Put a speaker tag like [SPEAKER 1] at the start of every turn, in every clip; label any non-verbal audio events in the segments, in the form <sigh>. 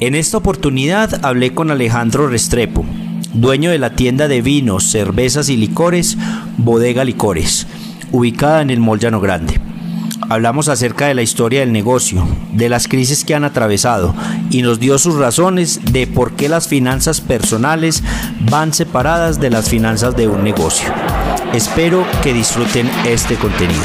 [SPEAKER 1] En esta oportunidad hablé con Alejandro Restrepo, dueño de la tienda de vinos, cervezas y licores Bodega Licores, ubicada en el Mollano Grande. Hablamos acerca de la historia del negocio, de las crisis que han atravesado y nos dio sus razones de por qué las finanzas personales van separadas de las finanzas de un negocio. Espero que disfruten este contenido.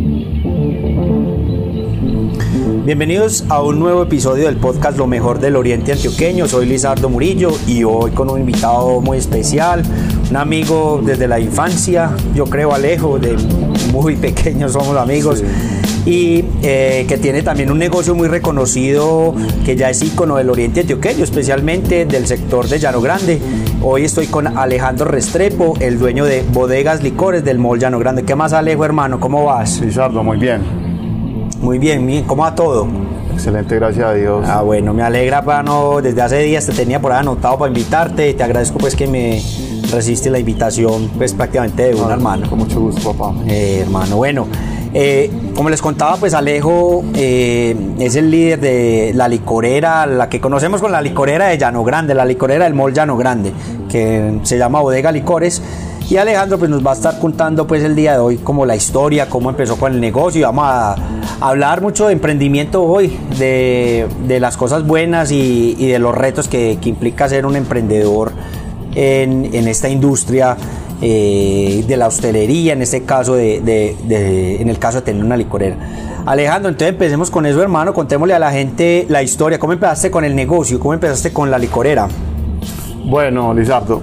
[SPEAKER 1] Bienvenidos a un nuevo episodio del podcast Lo mejor del Oriente Antioqueño. Soy Lizardo Murillo y hoy con un invitado muy especial, un amigo desde la infancia, yo creo Alejo, de muy <laughs> pequeños somos amigos. Y eh, que tiene también un negocio muy reconocido que ya es ícono del Oriente Antioqueño, especialmente del sector de Llano Grande. Hoy estoy con Alejandro Restrepo, el dueño de Bodegas Licores del Mall Llano Grande. ¿Qué más, Alejo, hermano? ¿Cómo vas?
[SPEAKER 2] Lizardo, muy bien.
[SPEAKER 1] Muy bien, bien. ¿cómo va todo?
[SPEAKER 2] Excelente, gracias a Dios.
[SPEAKER 1] Ah, bueno, me alegra, pano. Desde hace días te tenía por ahí anotado para invitarte y te agradezco pues que me resiste la invitación, pues prácticamente de un
[SPEAKER 2] Ah,
[SPEAKER 1] hermano.
[SPEAKER 2] Con mucho gusto, papá.
[SPEAKER 1] Eh, hermano, bueno, eh, como les contaba, pues Alejo eh, es el líder de la licorera, la que conocemos con la licorera de Llano Grande, la licorera del Mall Llano Grande, que se llama Bodega Licores. Y Alejandro pues nos va a estar contando pues el día de hoy como la historia, cómo empezó con el negocio y vamos a, hablar mucho de emprendimiento hoy, de, de las cosas buenas y, y de los retos que, que implica ser un emprendedor en, en esta industria eh, de la hostelería, en este caso de, de- de- en el caso de tener una licorera. Alejandro, entonces empecemos con eso, hermano. Contémosle a la gente la historia. ¿Cómo empezaste con el negocio? ¿Cómo empezaste con la licorera?
[SPEAKER 2] Bueno, Lizardo,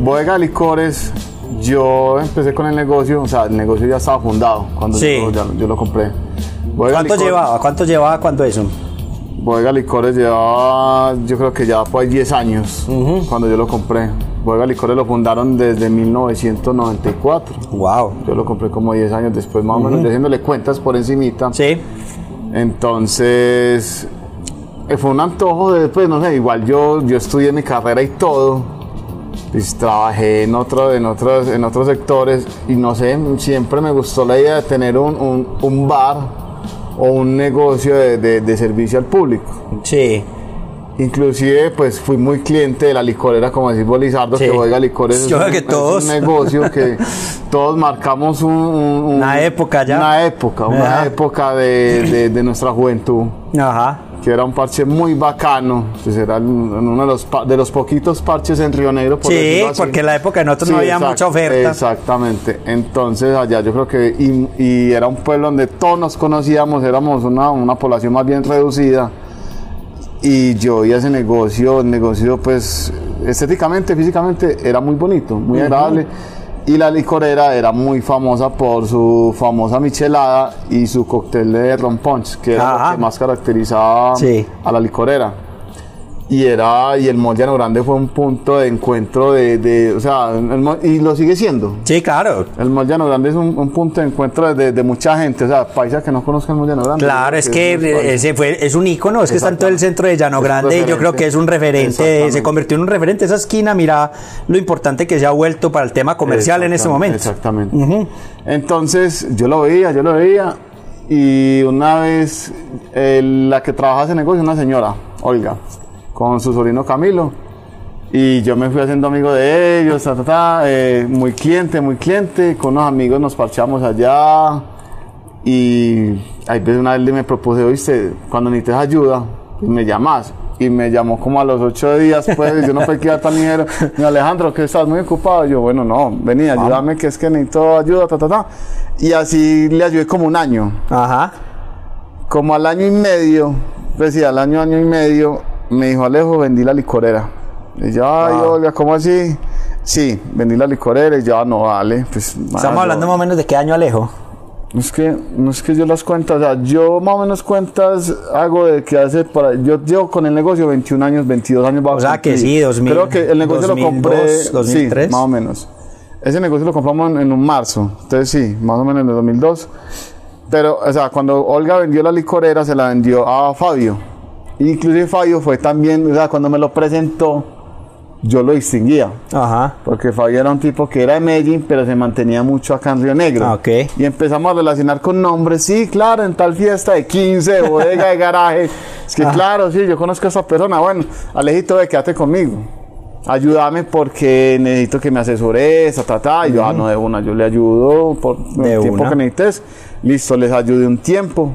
[SPEAKER 2] Bodega Licores, yo empecé con el negocio, o sea, el negocio ya estaba fundado cuando
[SPEAKER 1] Sí.
[SPEAKER 2] yo, ya- yo lo compré.
[SPEAKER 1] ¿Cuánto
[SPEAKER 2] Licores-
[SPEAKER 1] llevaba? ¿Cuánto llevaba cuando eso?
[SPEAKER 2] Bodega Licores llevaba, yo creo que ya fue 10 años cuando yo lo compré. Bodega Licores lo fundaron desde 1994.
[SPEAKER 1] Wow.
[SPEAKER 2] Yo lo compré como 10 años después, más o menos, haciéndole cuentas por encimita.
[SPEAKER 1] Sí.
[SPEAKER 2] Entonces, eh, fue un antojo de, pues, no sé, igual yo, yo estudié mi carrera y todo, pues trabajé en, otro, en, otros, en otros sectores y no sé, siempre me gustó la idea de tener un, un- un bar o un negocio de, de- de servicio al público.
[SPEAKER 1] Sí.
[SPEAKER 2] Inclusive, pues fui muy cliente de la licorera, como decís vos, Lizardo,
[SPEAKER 1] Sí.
[SPEAKER 2] que Bodega Licores
[SPEAKER 1] Yo
[SPEAKER 2] es,
[SPEAKER 1] creo
[SPEAKER 2] un,
[SPEAKER 1] que
[SPEAKER 2] es
[SPEAKER 1] todos.
[SPEAKER 2] un negocio <laughs> que todos marcamos un, un- un-
[SPEAKER 1] Una época ya.
[SPEAKER 2] Una época, una
[SPEAKER 1] Ajá.
[SPEAKER 2] época de, de- de nuestra juventud,
[SPEAKER 1] Ajá.
[SPEAKER 2] Que era un parche muy bacano, pues era uno de los, de los poquitos parches en Río Negro. por
[SPEAKER 1] Sí, porque en la época de nosotros no había mucha oferta.
[SPEAKER 2] Exactamente, entonces allá yo creo que, y, y era un pueblo donde todos nos conocíamos, éramos una, una población más bien reducida. Y yo veía ese negocio, el negocio pues estéticamente, físicamente era muy bonito, muy agradable. Y la licorera era muy famosa por su famosa michelada y su cóctel de ron punch, que era
[SPEAKER 1] Ajá.
[SPEAKER 2] lo que más caracterizaba
[SPEAKER 1] Sí.
[SPEAKER 2] a la licorera. Y era, y el Mollano Grande fue un punto de encuentro de, de- o sea, el y lo sigue siendo.
[SPEAKER 1] Sí, claro.
[SPEAKER 2] El Mollano Grande es un, un punto de encuentro de, de mucha gente, o sea, paisas que no conozcan el Mollano Grande.
[SPEAKER 1] Claro, es que
[SPEAKER 2] es
[SPEAKER 1] ese fue, es un ícono, es que está en todo el centro de Llano
[SPEAKER 2] Es
[SPEAKER 1] Grande y yo creo que es un referente, se convirtió en un referente esa esquina, mira lo importante que se ha vuelto para el tema comercial en este momento.
[SPEAKER 2] Exactamente. Entonces, yo lo veía, yo lo veía, y una vez eh, la que trabajaba ese negocio, una señora, Olga, con su sobrino Camilo, y yo me fui haciendo amigo de ellos, ta, ta, ta, eh, muy cliente, muy cliente, con unos amigos nos parchamos allá, y ahí una vez me propuse, oíste, cuando necesites ayuda, pues me llamas. Y me llamó como a los ocho días, pues, yo no fue que iba tan ligero. Me Alejandro, que estás muy ocupado. Yo, bueno, no, vení, ayúdame, que es que necesito ayuda, ta, ta, ta. Y así le ayudé como un año.
[SPEAKER 1] Ajá.
[SPEAKER 2] Como al año y medio, pues sí, al año, año y medio, me dijo, Alejo, vendí la licorera. Y yo, ay,
[SPEAKER 1] Ah.
[SPEAKER 2] Olga, ¿cómo así? Sí, vendí la licorera y yo, ah, no, vale. Pues,
[SPEAKER 1] Estamos hablando más o menos de qué año Alejo.
[SPEAKER 2] No es que, no es que yo las cuentas, o sea, yo más o menos cuentas hago de que hace para, yo llevo con el negocio 21 años, 22 años.
[SPEAKER 1] O sea que sí, 2000.
[SPEAKER 2] Creo que el negocio
[SPEAKER 1] 2002,
[SPEAKER 2] lo compré,
[SPEAKER 1] 2003.
[SPEAKER 2] sí, más o menos. Ese negocio lo compramos en, en un marzo, entonces sí, más o menos en el 2002. Pero, o sea, cuando Olga vendió la licorera, se la vendió a Fabio. Inclusive Fabio fue también, o sea, cuando me lo presentó, yo lo distinguía.
[SPEAKER 1] Ajá.
[SPEAKER 2] Porque Fabio era un tipo que era de Medellín, pero se mantenía mucho acá en Río Negro.
[SPEAKER 1] Ah, ok.
[SPEAKER 2] Y empezamos a relacionar con nombres. Sí, claro, en tal fiesta de 15, de bodega, de garaje. Es que, claro, sí, yo conozco a esa persona. Bueno, Alejito, ve, quédate conmigo. Ayúdame porque necesito que me asesores, ta, ta, ta. Y yo, ah, no, de una, yo le ayudo por el tiempo
[SPEAKER 1] una.
[SPEAKER 2] que necesites. Listo, les ayudé un tiempo.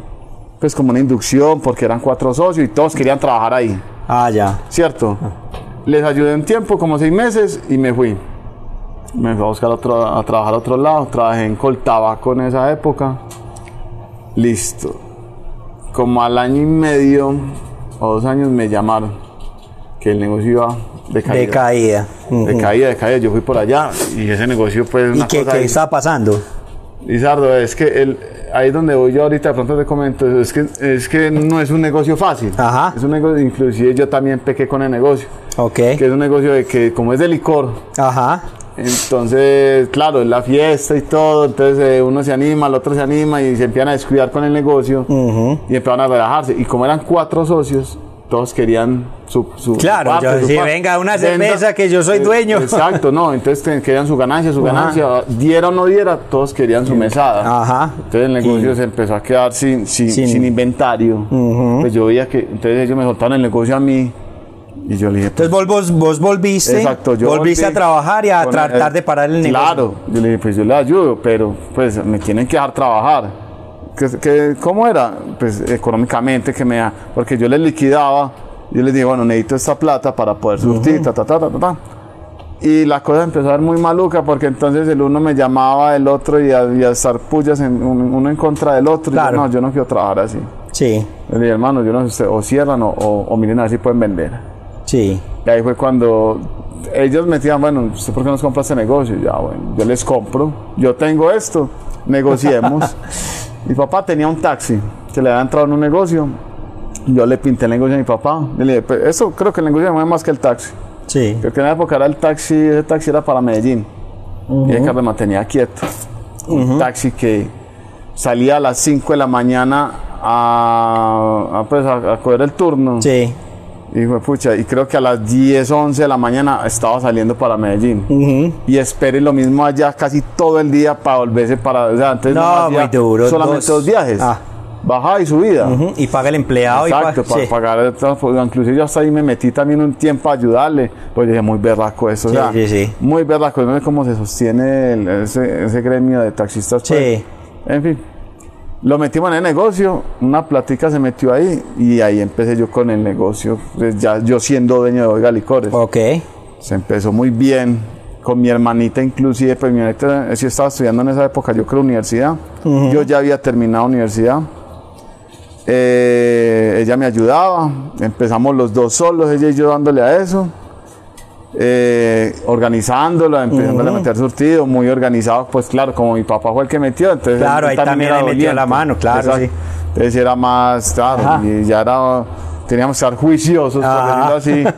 [SPEAKER 2] Pues como una inducción, porque eran cuatro socios y todos querían trabajar ahí.
[SPEAKER 1] Ah, ya.
[SPEAKER 2] ¿cierto? Les ayudé un tiempo, como seis meses, y me fui. Me fui a buscar otro, a trabajar a otro lado. Trabajé en Coltabaco en esa época. Listo. Como al año y medio o dos años me llamaron que el negocio iba de caída.
[SPEAKER 1] De caída.
[SPEAKER 2] De
[SPEAKER 1] Ujú.
[SPEAKER 2] caída, de caída. Yo fui por allá y ese negocio, pues,
[SPEAKER 1] ¿Y
[SPEAKER 2] una
[SPEAKER 1] qué,
[SPEAKER 2] cosa
[SPEAKER 1] qué
[SPEAKER 2] ahí-
[SPEAKER 1] está pasando?
[SPEAKER 2] Lizardo, es que el, ahí es donde voy yo ahorita, de pronto te comento, es que, es que no es un negocio fácil.
[SPEAKER 1] Ajá.
[SPEAKER 2] Es un negocio, inclusive yo también pequé con el negocio.
[SPEAKER 1] Ok.
[SPEAKER 2] Que es un negocio de que, como es de licor,
[SPEAKER 1] Ajá.
[SPEAKER 2] entonces, claro, es la fiesta y todo, entonces eh, uno se anima, el otro se anima y se empiezan a descuidar con el negocio
[SPEAKER 1] Ujú.
[SPEAKER 2] y empezaron a relajarse. Y como eran cuatro socios, todos querían su, su su
[SPEAKER 1] Claro, yo-
[SPEAKER 2] su parte.
[SPEAKER 1] venga, una cerveza que yo soy dueño. <laughs>
[SPEAKER 2] Exacto, no, entonces querían su ganancia, su
[SPEAKER 1] Ajá.
[SPEAKER 2] ganancia, diera o no diera, todos querían su mesada.
[SPEAKER 1] Ajá.
[SPEAKER 2] Entonces el negocio se empezó a quedar sin, sin,
[SPEAKER 1] Sin-
[SPEAKER 2] sin inventario. Pues yo veía que, entonces ellos me soltaron el negocio a mí y yo le dije,
[SPEAKER 1] Entonces vos, vos, volviste,
[SPEAKER 2] Exacto, yo
[SPEAKER 1] volviste
[SPEAKER 2] volví
[SPEAKER 1] a trabajar y a tratar
[SPEAKER 2] el-
[SPEAKER 1] de parar el negocio.
[SPEAKER 2] Claro, yo le dije, pues yo le ayudo, pero pues me tienen que dejar trabajar. ¿Qué, qué- cómo era? Pues económicamente que me porque yo les liquidaba, yo les dije, bueno, necesito esta plata para poder surtir, ta, ta, ta, ta, ta, ta. Y la cosa empezó a ser muy maluca porque entonces el uno me llamaba el otro y a, y a estar pullas en, un- uno en contra del otro. Y yo,
[SPEAKER 1] Claro.
[SPEAKER 2] no, yo no quiero trabajar así.
[SPEAKER 1] Sí,
[SPEAKER 2] Le dije, hermano, yo no sé, o cierran o, o- o miren a ver si pueden vender.
[SPEAKER 1] sí.
[SPEAKER 2] Y ahí fue cuando ellos me decían, bueno, ¿usted por qué nos compra este negocio? Y Ya, bueno, yo les compro, yo tengo esto, negociemos. <laughs> mi papá tenía un taxi que le había entrado en un negocio. Yo le pinté el negocio a mi papá. Y le dije, pues, eso creo que el negocio mueve más que el taxi.
[SPEAKER 1] Sí.
[SPEAKER 2] Porque en la época era el taxi, ese taxi era para Medellín. Y el que me mantenía quieto. Un taxi que salía a las 5 de la mañana a, a, pues, a- a coger el turno.
[SPEAKER 1] Sí.
[SPEAKER 2] Y fue pucha, y creo que a las 10, 11 de la mañana estaba saliendo para Medellín. Y esperé lo mismo allá casi todo el día para volverse para. O sea, antes
[SPEAKER 1] No, muy duro,
[SPEAKER 2] Solamente
[SPEAKER 1] dos-
[SPEAKER 2] dos, viajes.
[SPEAKER 1] Ah.
[SPEAKER 2] Bajada y subida.
[SPEAKER 1] Ujú. Y paga el empleado
[SPEAKER 2] Exacto,
[SPEAKER 1] y
[SPEAKER 2] para
[SPEAKER 1] pa- sí.
[SPEAKER 2] pagar el transporte. Inclusive yo hasta ahí me metí también un tiempo a ayudarle. Pues dije, muy berraco eso. o
[SPEAKER 1] Sí,
[SPEAKER 2] sea,
[SPEAKER 1] sí, sí.
[SPEAKER 2] Muy berraco. No sé cómo se sostiene el- ese, ese gremio de taxistas. pues.
[SPEAKER 1] Sí.
[SPEAKER 2] En fin. Lo metimos en el negocio, una platica se metió ahí y ahí empecé yo con el negocio, pues ya yo siendo dueño de Oiga Licores.
[SPEAKER 1] Ok.
[SPEAKER 2] Se empezó muy bien, con mi hermanita inclusive, pues mi hermanita sí estaba estudiando en esa época, yo creo universidad, yo ya había terminado universidad. Eh, ella me ayudaba, empezamos los dos solos, ella y yo dándole a eso, eh, organizándolo, empezándole a meter surtido, muy organizado, pues claro, como mi papá fue el que metió, entonces
[SPEAKER 1] Claro, ahí también le metió la mano, claro, sí.
[SPEAKER 2] Entonces era más, claro, y ya era, teníamos que estar juiciosos, por así. <laughs>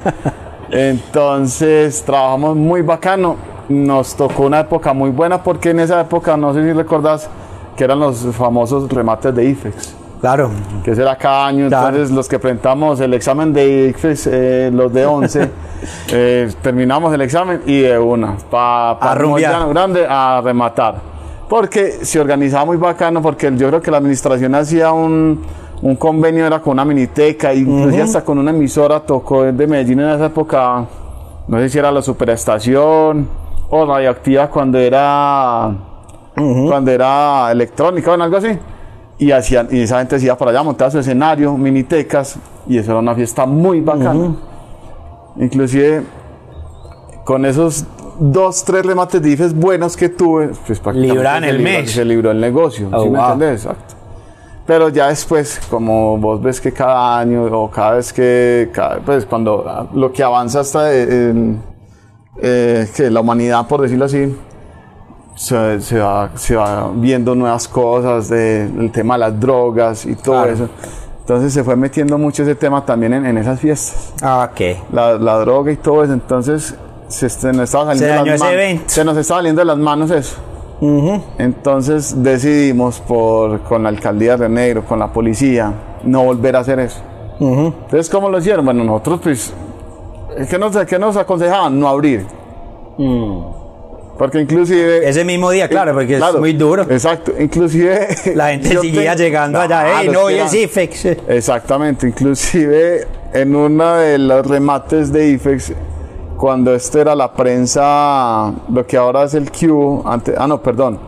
[SPEAKER 2] Entonces trabajamos muy bacano. Nos tocó una época muy buena porque en esa época, no sé si recordás, que eran los famosos remates de IFEX,
[SPEAKER 1] Claro.
[SPEAKER 2] que ese era cada año.
[SPEAKER 1] Claro.
[SPEAKER 2] Entonces los que presentamos el examen de IFEX, eh, los de 11, <laughs> eh, terminamos el examen y de una, para
[SPEAKER 1] A rumbear.
[SPEAKER 2] grande a rematar. Porque se organizaba muy bacano, porque yo creo que la administración hacía un, un convenio, era con una miniteca, inclusive hasta con una emisora, tocó de Medellín en esa época, no sé si era la superestación o radioactiva cuando era, cuando era electrónica o algo así. Y, hacían, y esa gente se iba para allá, montaba su escenario, minitecas, y eso era una fiesta muy bacana. Inclusive con esos dos, tres remates de IFES buenos que tuve, pues
[SPEAKER 1] Libraban
[SPEAKER 2] se
[SPEAKER 1] el mes.
[SPEAKER 2] Se libró el negocio,
[SPEAKER 1] Oh,
[SPEAKER 2] ¿sí me
[SPEAKER 1] wow.
[SPEAKER 2] entendés? Exacto. Pero ya después, como vos ves que cada año o cada vez que, cada- pues cuando lo que avanza hasta en, eh, que la humanidad, por decirlo así, se, se va, se va viendo nuevas cosas, de, el tema de las drogas y todo
[SPEAKER 1] Claro.
[SPEAKER 2] eso. Entonces se fue metiendo mucho ese tema también en, en esas fiestas.
[SPEAKER 1] Ah, ok.
[SPEAKER 2] La, la droga y todo eso. Entonces se, se nos estaba saliendo
[SPEAKER 1] Se
[SPEAKER 2] de las manos. Se nos estaba saliendo de las manos eso.
[SPEAKER 1] Ujú.
[SPEAKER 2] Entonces decidimos por, con la alcaldía de Negro, con la policía, no volver a hacer eso.
[SPEAKER 1] Ujú.
[SPEAKER 2] Entonces, ¿cómo lo hicieron? Bueno, nosotros pues, ¿qué nos, qué nos aconsejaban? No abrir. Porque inclusive...
[SPEAKER 1] Ese mismo día, claro, porque
[SPEAKER 2] Claro,
[SPEAKER 1] es muy duro.
[SPEAKER 2] Exacto, inclusive... <laughs>
[SPEAKER 1] La gente <laughs> seguía llegando allá.
[SPEAKER 2] Claro,
[SPEAKER 1] ¡Ey, no,
[SPEAKER 2] que
[SPEAKER 1] es IFEX! <laughs>
[SPEAKER 2] Exactamente, inclusive en uno de los remates de IFEX, cuando esto era la prensa, lo que ahora es el Q, antes, ah no, perdón,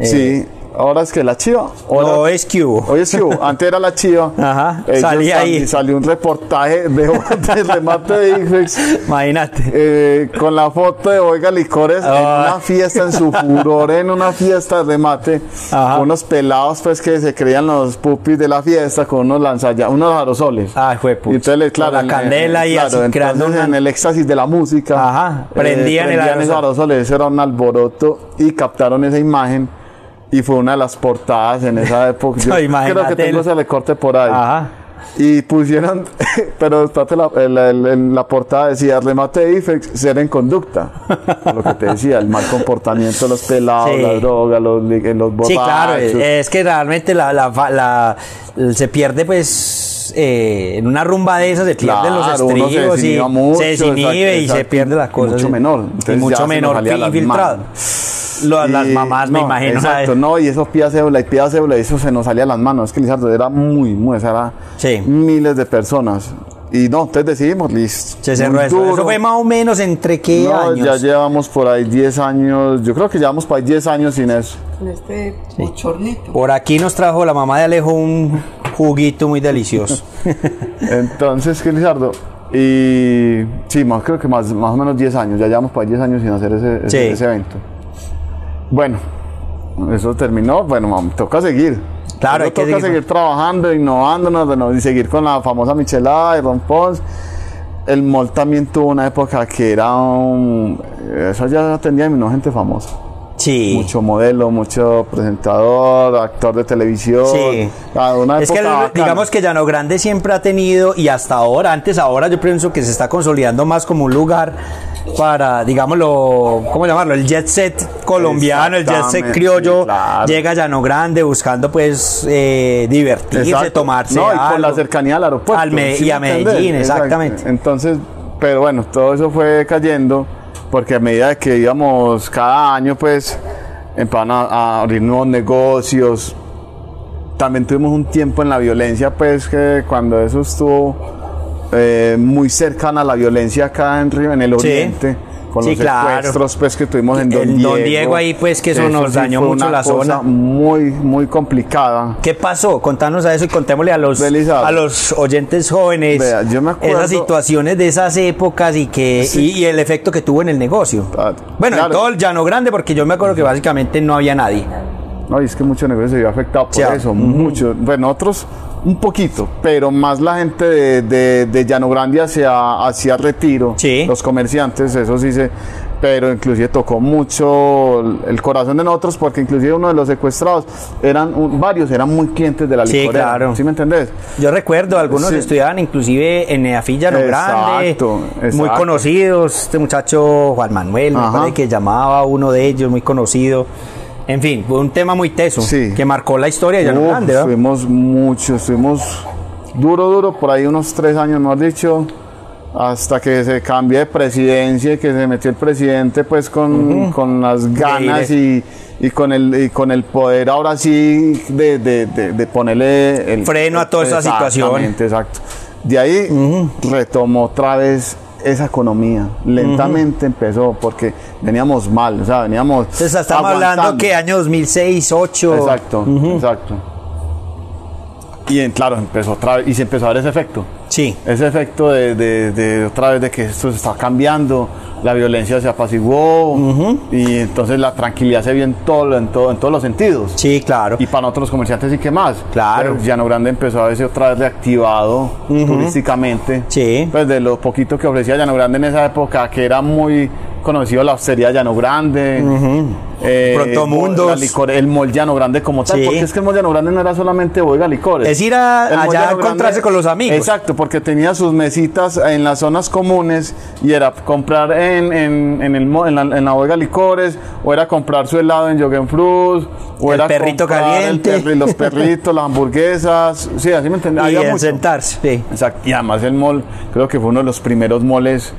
[SPEAKER 2] sí, ahora es que la Chiva, ahora-
[SPEAKER 1] Eh. No, es hubo.
[SPEAKER 2] Hoy es Q, antes era la Chiva. <laughs>
[SPEAKER 1] Ajá, salía ahí.
[SPEAKER 2] sal- Salió un reportaje de, <laughs> de remate de IFEX
[SPEAKER 1] Imagínate.
[SPEAKER 2] eh, con la foto de Oiga Licores en
[SPEAKER 1] Ah.
[SPEAKER 2] una fiesta, en su furor, en una fiesta de remate,
[SPEAKER 1] Ajá.
[SPEAKER 2] unos pelados pues que se creían los pupis de la fiesta con unos lanzalla, unos aerosoles.
[SPEAKER 1] Ay, fue
[SPEAKER 2] Y
[SPEAKER 1] puta.
[SPEAKER 2] entonces, claro,
[SPEAKER 1] Con
[SPEAKER 2] en-
[SPEAKER 1] la candela y
[SPEAKER 2] claro,
[SPEAKER 1] así creando una-
[SPEAKER 2] en el éxtasis de la música.
[SPEAKER 1] Ajá, prendían el
[SPEAKER 2] prendían esos
[SPEAKER 1] aerosol.
[SPEAKER 2] aerosoles, eso era un alboroto y captaron esa imagen y fue una de las portadas en esa época. <laughs> Yo
[SPEAKER 1] No,
[SPEAKER 2] creo que tengo ese recorte por ahí.
[SPEAKER 1] Ajá.
[SPEAKER 2] Y pusieron, <laughs> pero la, el- el- la portada decía, remate de IFEX, ser en conducta. Lo que te decía, el mal comportamiento de los pelados,
[SPEAKER 1] Sí.
[SPEAKER 2] la droga, los, li- los borrachos.
[SPEAKER 1] Sí, claro, es, es que realmente la, la, la- se pierde pues eh, en una rumba de esas se pierden los
[SPEAKER 2] Claro, se
[SPEAKER 1] estribos y
[SPEAKER 2] desinhiba mucho,
[SPEAKER 1] se desinhibe
[SPEAKER 2] exacto,
[SPEAKER 1] y se pierde las
[SPEAKER 2] Y
[SPEAKER 1] cosas.
[SPEAKER 2] mucho menor.
[SPEAKER 1] y
[SPEAKER 2] Entonces ya
[SPEAKER 1] mucho
[SPEAKER 2] se
[SPEAKER 1] menor
[SPEAKER 2] las
[SPEAKER 1] infiltrado. Lo- las mamás me
[SPEAKER 2] no,
[SPEAKER 1] imagino.
[SPEAKER 2] Exacto,
[SPEAKER 1] ¿sabes?
[SPEAKER 2] no, y eso pía cédula y pía cédula, y eso se nos salía de las manos. Es que Lizardo era muy, muy, esa era
[SPEAKER 1] Sí.
[SPEAKER 2] miles de personas. Y no, entonces decidimos, listo.
[SPEAKER 1] Se cerró eso.
[SPEAKER 2] duro.
[SPEAKER 1] Eso fue más o menos entre qué
[SPEAKER 2] No,
[SPEAKER 1] años.
[SPEAKER 2] ya llevamos por ahí 10 años, yo creo que llevamos por ahí 10 años sin eso.
[SPEAKER 3] Con este bochornito.
[SPEAKER 1] Por aquí nos trajo la mamá de Alejo un juguito muy delicioso. <laughs>
[SPEAKER 2] Entonces, ¿qué Lizardo? Y sí, más, creo que más, más o menos 10 años, ya llevamos por ahí 10 años sin hacer ese, ese-
[SPEAKER 1] Sí.
[SPEAKER 2] ese evento. Bueno, eso terminó, bueno, mam, toca seguir.
[SPEAKER 1] Claro, hay que
[SPEAKER 2] toca
[SPEAKER 1] seguir.
[SPEAKER 2] seguir trabajando, innovándonos y seguir con la famosa michelada y Ron Pons. El mall también tuvo una época que era un... Eso ya atendía a gente famosa.
[SPEAKER 1] Sí.
[SPEAKER 2] Mucho modelo, mucho presentador, actor de televisión.
[SPEAKER 1] Sí.
[SPEAKER 2] Ah, una
[SPEAKER 1] Es que
[SPEAKER 2] bacana.
[SPEAKER 1] digamos que Llano Grande siempre ha tenido y hasta ahora, antes ahora yo pienso que se está consolidando más como un lugar para, digámoslo, ¿cómo llamarlo? El jet set colombiano, el jet set criollo,
[SPEAKER 2] claro.
[SPEAKER 1] llega a Llano Grande buscando pues eh, divertirse,
[SPEAKER 2] Exacto.
[SPEAKER 1] tomarse
[SPEAKER 2] No, y por la cercanía al aeropuerto.
[SPEAKER 1] Al Me-
[SPEAKER 2] ¿sí
[SPEAKER 1] y a? Medellín, exactamente.
[SPEAKER 2] Entonces, pero bueno, todo eso fue cayendo porque a medida que íbamos cada año, pues, empezaron a, a abrir nuevos negocios. También tuvimos un tiempo en la violencia, pues, que cuando eso estuvo eh, muy cercana a la violencia acá en Río, en el
[SPEAKER 1] Sí.
[SPEAKER 2] Con
[SPEAKER 1] Sí,
[SPEAKER 2] los
[SPEAKER 1] claro.
[SPEAKER 2] secuestros pues, que tuvimos en Don
[SPEAKER 1] El
[SPEAKER 2] Diego.
[SPEAKER 1] Don Diego ahí, pues, que eso nos dañó
[SPEAKER 2] fue
[SPEAKER 1] mucho la
[SPEAKER 2] cosa
[SPEAKER 1] zona.
[SPEAKER 2] Muy, muy complicada.
[SPEAKER 1] ¿Qué pasó? Contanos a eso y contémosle a los, a los oyentes jóvenes
[SPEAKER 2] Vea, yo me acuerdo-
[SPEAKER 1] esas situaciones de esas épocas y que
[SPEAKER 2] Sí.
[SPEAKER 1] y, y el efecto que tuvo en el negocio.
[SPEAKER 2] Ah,
[SPEAKER 1] bueno, en todo el llano grande, porque yo me acuerdo que básicamente no había nadie.
[SPEAKER 2] No, y es que mucho negocio se vio afectado por
[SPEAKER 1] Sí,
[SPEAKER 2] eso,
[SPEAKER 1] ujú.
[SPEAKER 2] mucho. Bueno, otros un poquito, pero más la gente de, de, de Llano Grande hacia, hacia Retiro,
[SPEAKER 1] Sí.
[SPEAKER 2] los comerciantes, eso sí se... Pero inclusive tocó mucho el corazón de nosotros porque inclusive uno de los secuestrados, eran un- varios, eran muy clientes de la
[SPEAKER 1] Sí,
[SPEAKER 2] licorera.
[SPEAKER 1] claro.
[SPEAKER 2] ¿Sí me entendés?
[SPEAKER 1] Yo recuerdo, algunos
[SPEAKER 2] Sí.
[SPEAKER 1] estudiaban inclusive en Neafí Llano Grande,
[SPEAKER 2] Exacto,
[SPEAKER 1] muy
[SPEAKER 2] exacto.
[SPEAKER 1] conocidos. Este muchacho Juan Manuel, me
[SPEAKER 2] Ajá.
[SPEAKER 1] parece que llamaba a uno de ellos, muy conocido. En fin, fue un tema muy teso
[SPEAKER 2] Sí.
[SPEAKER 1] que marcó la historia de Llano Grande, ¿verdad?
[SPEAKER 2] Estuvimos mucho, estuvimos duro, duro, por ahí unos tres años, mejor dicho, hasta que se cambia de presidencia y que se metió el presidente pues con, con las ganas y, y con el, y con el poder ahora sí de, de- de- de ponerle el
[SPEAKER 1] Freno a toda esa situación.
[SPEAKER 2] Exacto. De ahí retomó otra vez esa economía. Lentamente empezó porque veníamos mal, o sea, veníamos.
[SPEAKER 1] Entonces estamos hablando que año 2006, 2008.
[SPEAKER 2] Exacto, exacto. Y en- claro, empezó otra vez, y se empezó a ver ese efecto.
[SPEAKER 1] Sí.
[SPEAKER 2] Ese efecto de, de- de otra vez de que esto se está cambiando, la violencia se apaciguó y entonces la tranquilidad se vio en, todo, en, todo, en todos los sentidos.
[SPEAKER 1] Sí, claro.
[SPEAKER 2] Y para nosotros los comerciantes sí que más.
[SPEAKER 1] Claro.
[SPEAKER 2] Pero Llano Grande empezó a verse otra vez reactivado turísticamente.
[SPEAKER 1] Sí.
[SPEAKER 2] Pues de lo poquito que ofrecía Llano Grande en esa época, que era muy conocido la hostería Llano Grande, eh,
[SPEAKER 1] Protomundos.
[SPEAKER 2] la licor- el mol Llano Grande como tal,
[SPEAKER 1] Sí.
[SPEAKER 2] porque es que el mol Llano Grande no era solamente bodega licores.
[SPEAKER 1] Es ir a- allá a encontrarse con los amigos.
[SPEAKER 2] Exacto, porque tenía sus mesitas en las zonas comunes y era comprar en, en, en el, en, la, en la bodega licores, o era comprar su helado en Fruit, o
[SPEAKER 1] El
[SPEAKER 2] era
[SPEAKER 1] perrito caliente.
[SPEAKER 2] el perri- los perritos, las hamburguesas, sí, así me entendés. <laughs>
[SPEAKER 1] Y en sentarse, sí.
[SPEAKER 2] Exacto. Y además el mall, creo que fue uno de los primeros moles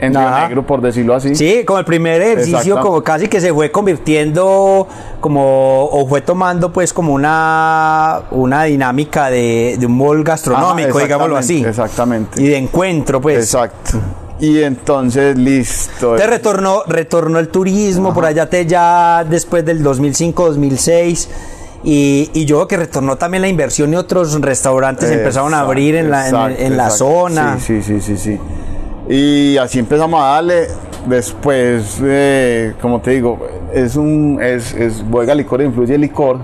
[SPEAKER 2] en Río. Negro, por decirlo así.
[SPEAKER 1] Sí, como el primer ejercicio, como casi que se fue convirtiendo como, o fue tomando pues como una, una dinámica de, de un mall gastronómico,
[SPEAKER 2] Ajá,
[SPEAKER 1] digámoslo así.
[SPEAKER 2] exactamente.
[SPEAKER 1] Y de encuentro, pues.
[SPEAKER 2] Exacto. Y entonces, listo.
[SPEAKER 1] Te retornó, retornó el turismo, por allá te ya después del 2005, 2006. Y, y yo creo que retornó también la inversión y otros restaurantes empezaron a abrir en la, en-
[SPEAKER 2] Exacto,
[SPEAKER 1] en la zona.
[SPEAKER 2] Sí, sí, sí, sí, sí. Y así empezamos a darle. Después, eh, como te digo, es un es, es bodega licor, influye el licor.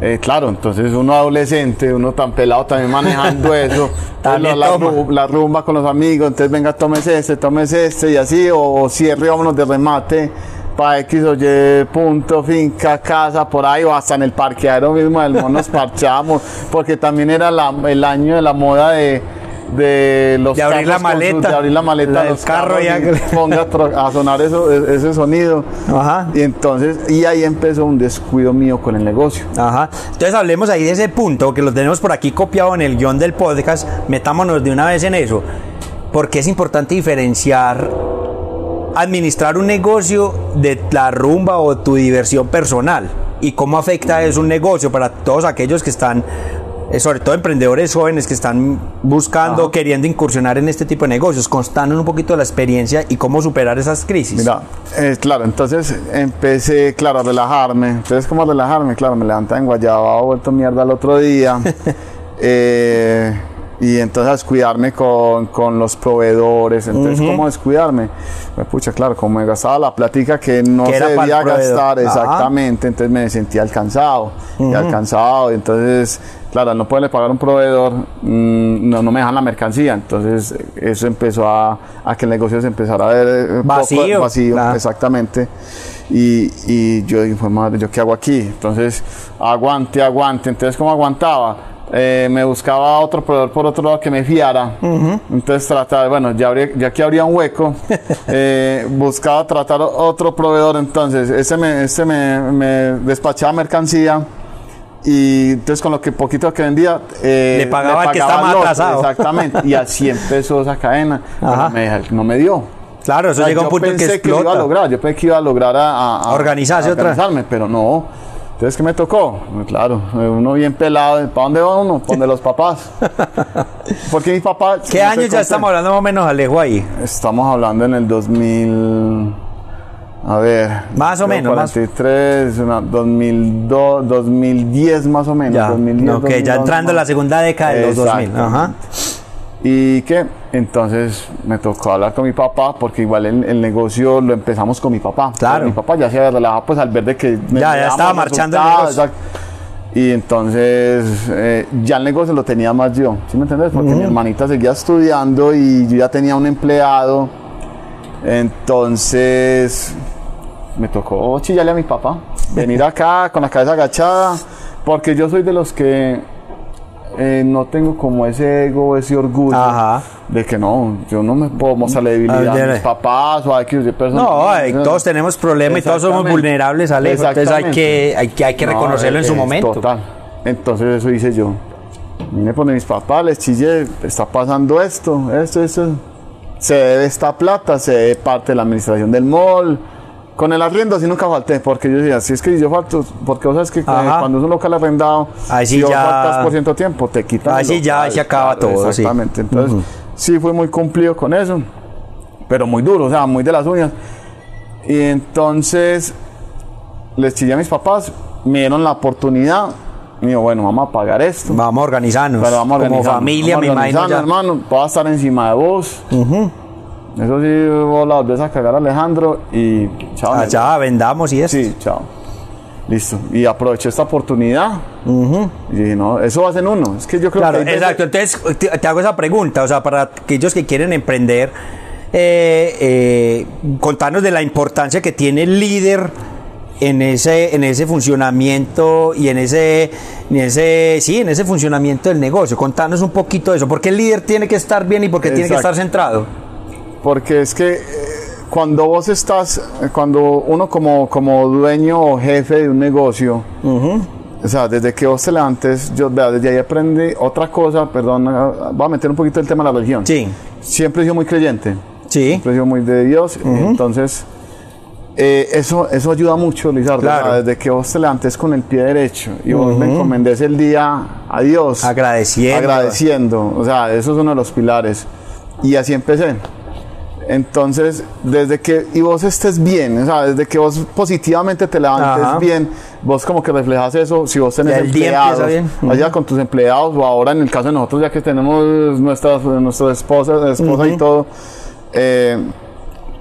[SPEAKER 2] Eh, claro, entonces uno adolescente, uno tan pelado también manejando <laughs> eso.
[SPEAKER 1] También
[SPEAKER 2] la, rumba con los amigos, entonces venga, tómese este, tómese este y así, o, cierre, vámonos de remate para X o Y punto, finca, casa, por ahí, o hasta en el parqueadero mismo del mono nos <laughs> parchamos, porque también era la- el año de la moda de, de los
[SPEAKER 1] De abrir la maleta.
[SPEAKER 2] de abrir la maleta
[SPEAKER 1] La
[SPEAKER 2] los
[SPEAKER 1] carro
[SPEAKER 2] carros
[SPEAKER 1] ya
[SPEAKER 2] y
[SPEAKER 1] que-
[SPEAKER 2] ponga a sonar eso, e- ese sonido.
[SPEAKER 1] Ajá.
[SPEAKER 2] Y entonces, y ahí empezó un descuido mío con el negocio.
[SPEAKER 1] Ajá. Entonces hablemos ahí de ese punto, que lo tenemos por aquí copiado en el guion del podcast. Metámonos de una vez en eso. Porque es importante diferenciar administrar un negocio de la rumba o tu diversión personal. Y cómo afecta eso un negocio para todos aquellos que están, sobre todo emprendedores jóvenes que están buscando,
[SPEAKER 2] Ajá.
[SPEAKER 1] queriendo incursionar en este tipo de negocios, constando un poquito de la experiencia y cómo superar esas crisis.
[SPEAKER 2] Mira, eh, claro, entonces empecé, claro, a relajarme. Entonces, ¿cómo relajarme? Claro, me levantaba en Guayaba, vuelto mierda el otro día. <laughs> Eh, y entonces a descuidarme con, con los proveedores. Entonces, ¿cómo descuidarme? Pues, pucha, claro, como me gastaba la platica que no se debía gastar
[SPEAKER 1] Ajá.
[SPEAKER 2] exactamente, entonces me sentía alcanzado. Y alcanzado, entonces, claro, no poderle pagar a un proveedor, mm, no, no me dejan la mercancía. Entonces, eso empezó a, a que el negocio se empezara a ver eh, un poco
[SPEAKER 1] Vacío,
[SPEAKER 2] vacío,
[SPEAKER 1] claro.
[SPEAKER 2] exactamente. Y, y yo dije, "Jue madre, ¿yo qué hago aquí? Entonces, aguante, aguante. Entonces, ¿cómo aguantaba? Eh, me buscaba otro proveedor por otro lado que me fiara. Entonces, trataba, bueno, ya, habría- ya que habría un hueco, <laughs> eh, buscaba tratar otro proveedor. Entonces, ese me, ese me, me despachaba mercancía. Y entonces con lo que poquito que vendía eh,
[SPEAKER 1] Le pagaba al que está
[SPEAKER 2] al
[SPEAKER 1] más
[SPEAKER 2] otro,
[SPEAKER 1] atrasado.
[SPEAKER 2] Exactamente. Y así empezó esa cadena. <laughs> Me- no me dio.
[SPEAKER 1] Claro, eso
[SPEAKER 2] O sea,
[SPEAKER 1] llega a un punto en que
[SPEAKER 2] pensé que iba a
[SPEAKER 1] explota.
[SPEAKER 2] lograr, yo pensé que iba a lograr a, a- a-
[SPEAKER 1] Organizarse
[SPEAKER 2] a
[SPEAKER 1] otra.
[SPEAKER 2] organizarme, pero no. Entonces, ¿qué me tocó? Claro, uno bien pelado, ¿para dónde va uno? ¿Para donde los papás? <laughs> Porque mi papá...
[SPEAKER 1] ¿Qué años ya estamos hablando más o menos, Alejo, ahí?
[SPEAKER 2] Estamos hablando en el 2000... A ver.
[SPEAKER 1] Más o menos, más-
[SPEAKER 2] 43, una, 2002, 2010 más o menos.
[SPEAKER 1] Ya,
[SPEAKER 2] 2010,
[SPEAKER 1] ok, ya
[SPEAKER 2] 2011,
[SPEAKER 1] entrando en la
[SPEAKER 2] más.
[SPEAKER 1] segunda década de los 2000. Ajá.
[SPEAKER 2] ¿Y qué? Entonces me tocó hablar con mi papá porque igual el, el negocio lo empezamos con mi papá.
[SPEAKER 1] Claro.
[SPEAKER 2] Mi papá ya se había relajado pues al ver de que... me
[SPEAKER 1] Ya, estaba marchando el
[SPEAKER 2] resultados,
[SPEAKER 1] negocio.
[SPEAKER 2] exacto. Y entonces eh, ya el negocio lo tenía más yo, ¿sí me entiendes? Porque mi hermanita seguía estudiando y yo ya tenía un empleado. Entonces me tocó chillarle a mi papá, venir acá con la cabeza agachada, porque yo soy de los que eh, no tengo como ese ego, ese orgullo
[SPEAKER 1] Ajá.
[SPEAKER 2] de que no, yo no me puedo mostrar la debilidad a mis papás o a X personas.
[SPEAKER 1] No, todos tenemos problemas y todos somos vulnerables, Alejo. Entonces hay que, hay que, hay que
[SPEAKER 2] No,
[SPEAKER 1] reconocerlo en su momento.
[SPEAKER 2] Total. Entonces eso hice yo. Vine por mis papás, les chillé, está pasando esto, esto, esto. Se debe esta plata, se debe parte de la administración del mall. Con el arriendo sí nunca falté, porque yo decía, si es que yo falto, porque vos sabes que eh,
[SPEAKER 1] Ajá.
[SPEAKER 2] cuando es un local arrendado,
[SPEAKER 1] Ahí sí
[SPEAKER 2] si vos
[SPEAKER 1] ya-
[SPEAKER 2] faltas por ciento tiempo, te quitan
[SPEAKER 1] Ahí
[SPEAKER 2] el
[SPEAKER 1] sí ya se acaba todo, sí.
[SPEAKER 2] Exactamente. Entonces, sí fui muy cumplido con eso, pero muy duro, o sea, muy de las uñas. Y entonces les chillé a mis papás, me dieron la oportunidad. Me dijo, bueno, vamos a pagar esto.
[SPEAKER 1] Vamos a organizarnos.
[SPEAKER 2] Pero vamos a
[SPEAKER 1] Como
[SPEAKER 2] organizarnos,
[SPEAKER 1] familia,
[SPEAKER 2] vamos
[SPEAKER 1] me
[SPEAKER 2] a
[SPEAKER 1] imagino. ya.
[SPEAKER 2] organizarnos, hermano. Voy a estar encima de vos. Eso sí, vos la volvés a cagar a Alejandro y chao. negocio.
[SPEAKER 1] Allá vendamos y eso.
[SPEAKER 2] Sí, chao. Listo. Y aproveché esta oportunidad. Y dije, no, eso va a ser uno. Es que yo creo
[SPEAKER 1] Claro,
[SPEAKER 2] que. hay veces-
[SPEAKER 1] exacto. Entonces te, te hago esa pregunta, o sea, para aquellos que quieren emprender, eh, eh, contarnos de la importancia que tiene el líder en ese, en ese funcionamiento y en ese, en ese, sí, en ese funcionamiento del negocio. Contanos un poquito de eso. ¿Por qué el líder tiene que estar bien y por qué tiene que estar centrado?
[SPEAKER 2] Porque es que eh, cuando vos estás, eh, cuando uno como, como dueño o jefe de un negocio, o sea, desde que vos te levantes, yo vea, desde ahí aprendí otra cosa, perdón, ah, voy a meter un poquito el tema de la religión.
[SPEAKER 1] Sí,
[SPEAKER 2] Siempre he sido muy creyente,
[SPEAKER 1] sí,
[SPEAKER 2] siempre he sido muy de Dios, entonces eh, eso, eso ayuda mucho, Lizardo,
[SPEAKER 1] Claro.
[SPEAKER 2] desde que vos te levantes con el pie derecho y vos le encomendes el día a Dios.
[SPEAKER 1] agradeciendo.
[SPEAKER 2] agradeciendo. O sea, eso es uno de los pilares. Y así empecé. Entonces, desde que y vos estés bien, o sea, desde que vos positivamente te levantes
[SPEAKER 1] Ajá.
[SPEAKER 2] bien, vos como que reflejas eso, si vos tenés empleados,
[SPEAKER 1] bien.
[SPEAKER 2] allá con tus empleados o ahora en el caso de nosotros ya que tenemos nuestras nuestra esposa, esposa y todo, eh,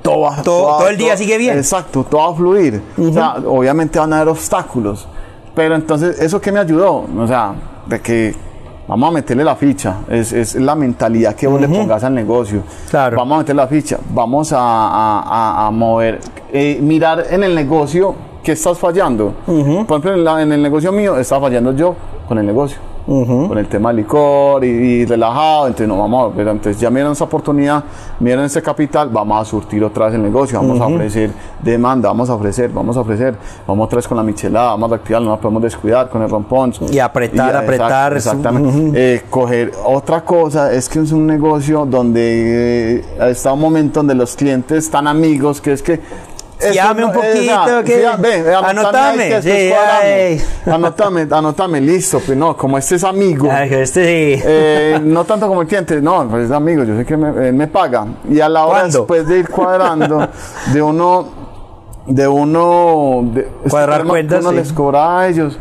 [SPEAKER 2] todo, va-
[SPEAKER 1] Todo- todo el día sigue bien.
[SPEAKER 2] Exacto, todo va a fluir. O sea, obviamente van a haber obstáculos. Pero entonces, ¿eso qué me ayudó? O sea, de que vamos a meterle la ficha. Es, es la mentalidad que vos le pongas al negocio.
[SPEAKER 1] Claro.
[SPEAKER 2] Vamos a meter la ficha. Vamos a, a- a- a mover. eh, mirar en el negocio qué estás fallando. Por ejemplo, en, la- en el negocio mío estaba fallando yo con el negocio. Con el tema del licor y, y relajado, entonces no vamos a ver, entonces ya miran esa oportunidad, miran ese capital, vamos a surtir otra vez el negocio, vamos a ofrecer demanda, vamos a ofrecer, vamos a ofrecer, vamos otra vez con la michelada, vamos a activar, no nos podemos descuidar con el rompón.
[SPEAKER 1] Y apretar,
[SPEAKER 2] ya,
[SPEAKER 1] apretar,
[SPEAKER 2] exact- exactamente. Eh, coger otra cosa es que es un negocio donde eh, está un momento donde los clientes están amigos, que es que
[SPEAKER 1] Fiame un
[SPEAKER 2] no- eh,
[SPEAKER 1] poquito, que-
[SPEAKER 2] fía- ve, ve, anotame
[SPEAKER 1] Anotame, sí.
[SPEAKER 2] Anotame, anotame, listo, pues no, como este es amigo.
[SPEAKER 1] Ay, este sí.
[SPEAKER 2] Eh, no tanto como el cliente, no, pues es amigo, yo sé que me, él me paga. Y a la hora
[SPEAKER 1] ¿Cuándo?
[SPEAKER 2] después de ir cuadrando, de uno, de uno, de,
[SPEAKER 1] Cuadrar cuentas,
[SPEAKER 2] uno
[SPEAKER 1] sí.
[SPEAKER 2] les cobra a ellos.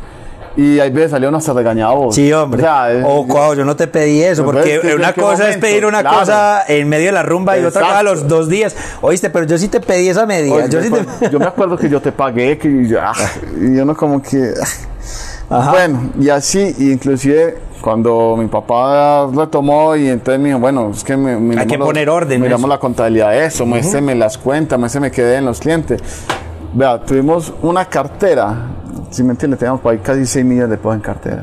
[SPEAKER 2] Y hay veces salió uno hasta regañado.
[SPEAKER 1] Sí, hombre.
[SPEAKER 2] O sea, es-
[SPEAKER 1] o cuau, yo no te pedí eso, porque
[SPEAKER 2] es que-
[SPEAKER 1] una
[SPEAKER 2] ¿en qué
[SPEAKER 1] cosa es
[SPEAKER 2] momento?
[SPEAKER 1] pedir una
[SPEAKER 2] Claro.
[SPEAKER 1] cosa en medio de la rumba y otra cosa a los
[SPEAKER 2] Exacto.
[SPEAKER 1] dos días. Oíste, pero yo sí te pedí esa medida.
[SPEAKER 2] Oye,
[SPEAKER 1] yo sí te-
[SPEAKER 2] yo me acuerdo que yo te pagué, que yo, ah, <laughs> y uno como que... ah.
[SPEAKER 1] Ajá.
[SPEAKER 2] Bueno, y así, inclusive cuando mi papá retomó y entonces me dijo, bueno, es que me, miramos
[SPEAKER 1] que
[SPEAKER 2] los-
[SPEAKER 1] poner orden,
[SPEAKER 2] Miramos
[SPEAKER 1] eso.
[SPEAKER 2] la contabilidad de eso, muéstreme las cuentas, muéstreme qué en los clientes. Vea, tuvimos una cartera, si me entiende, teníamos por ahí casi 6 millones de pesos en cartera.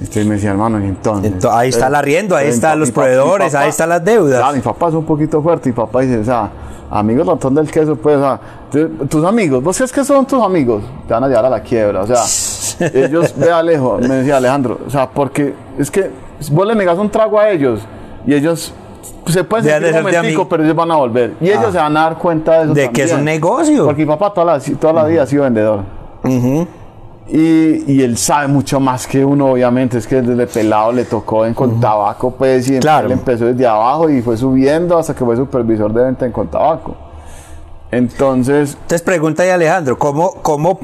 [SPEAKER 2] Entonces me decía, hermano, entonces.
[SPEAKER 1] Ento- ahí está el arriendo, ahí están los proveedores, ahí están las deudas.
[SPEAKER 2] Claro, mi papá es un poquito fuerte y papá dice, o sea, amigos ratón del queso, pues, o sea, tus amigos, ¿vos crees que son tus amigos? Te van a llevar a la quiebra, o sea, <laughs> ellos, ve Alejo, me decía Alejandro, o sea, porque es que vos le negas un trago a ellos y ellos se pueden
[SPEAKER 1] Dejan de
[SPEAKER 2] sentir un momentico, pero ellos van a volver y ellos
[SPEAKER 1] Ah.
[SPEAKER 2] se van a dar cuenta de eso
[SPEAKER 1] De que es un
[SPEAKER 2] también.
[SPEAKER 1] negocio.
[SPEAKER 2] Porque mi papá toda la, toda la vida ha sido vendedor. Y, y él sabe mucho más que uno, obviamente. Es que desde pelado le tocó en Contabaco, pues, y
[SPEAKER 1] Claro.
[SPEAKER 2] él empezó desde abajo y fue subiendo hasta que fue supervisor de venta en Contabaco. Entonces,
[SPEAKER 1] Entonces pregunta ahí Alejandro, ¿cómo, ¿cómo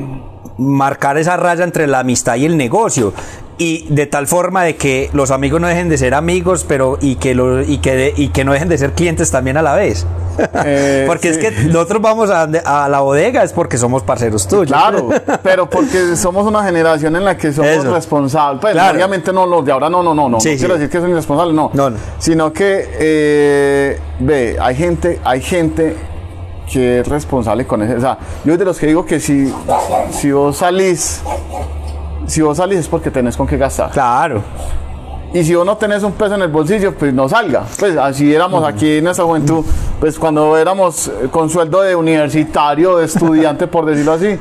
[SPEAKER 1] marcar esa raya entre la amistad y el negocio? Y de tal forma de que los amigos no dejen de ser amigos, pero y que, lo, y que, de- y que no dejen de ser clientes también a la vez.
[SPEAKER 2] Eh, <laughs>
[SPEAKER 1] porque es que nosotros vamos a, la bodega es porque somos parceros tuyos.
[SPEAKER 2] claro, <laughs> pero porque somos una generación en la que somos
[SPEAKER 1] Eso.
[SPEAKER 2] responsables. Pues,
[SPEAKER 1] Claro.
[SPEAKER 2] obviamente no, los de ahora no, no, no, no.
[SPEAKER 1] Sí,
[SPEAKER 2] no
[SPEAKER 1] sí.
[SPEAKER 2] quiero decir que son irresponsables, no.
[SPEAKER 1] No, no.
[SPEAKER 2] Sino que, eh, ve, hay gente, hay gente que es responsable con eso. O sea, yo de los que digo que si, si vos salís, si vos salís es porque tenés con qué gastar.
[SPEAKER 1] Claro.
[SPEAKER 2] Y si vos no tenés un peso en el bolsillo, pues no salga. Pues así éramos aquí en nuestra juventud, pues cuando éramos eh, con sueldo de universitario, de estudiante, por decirlo así,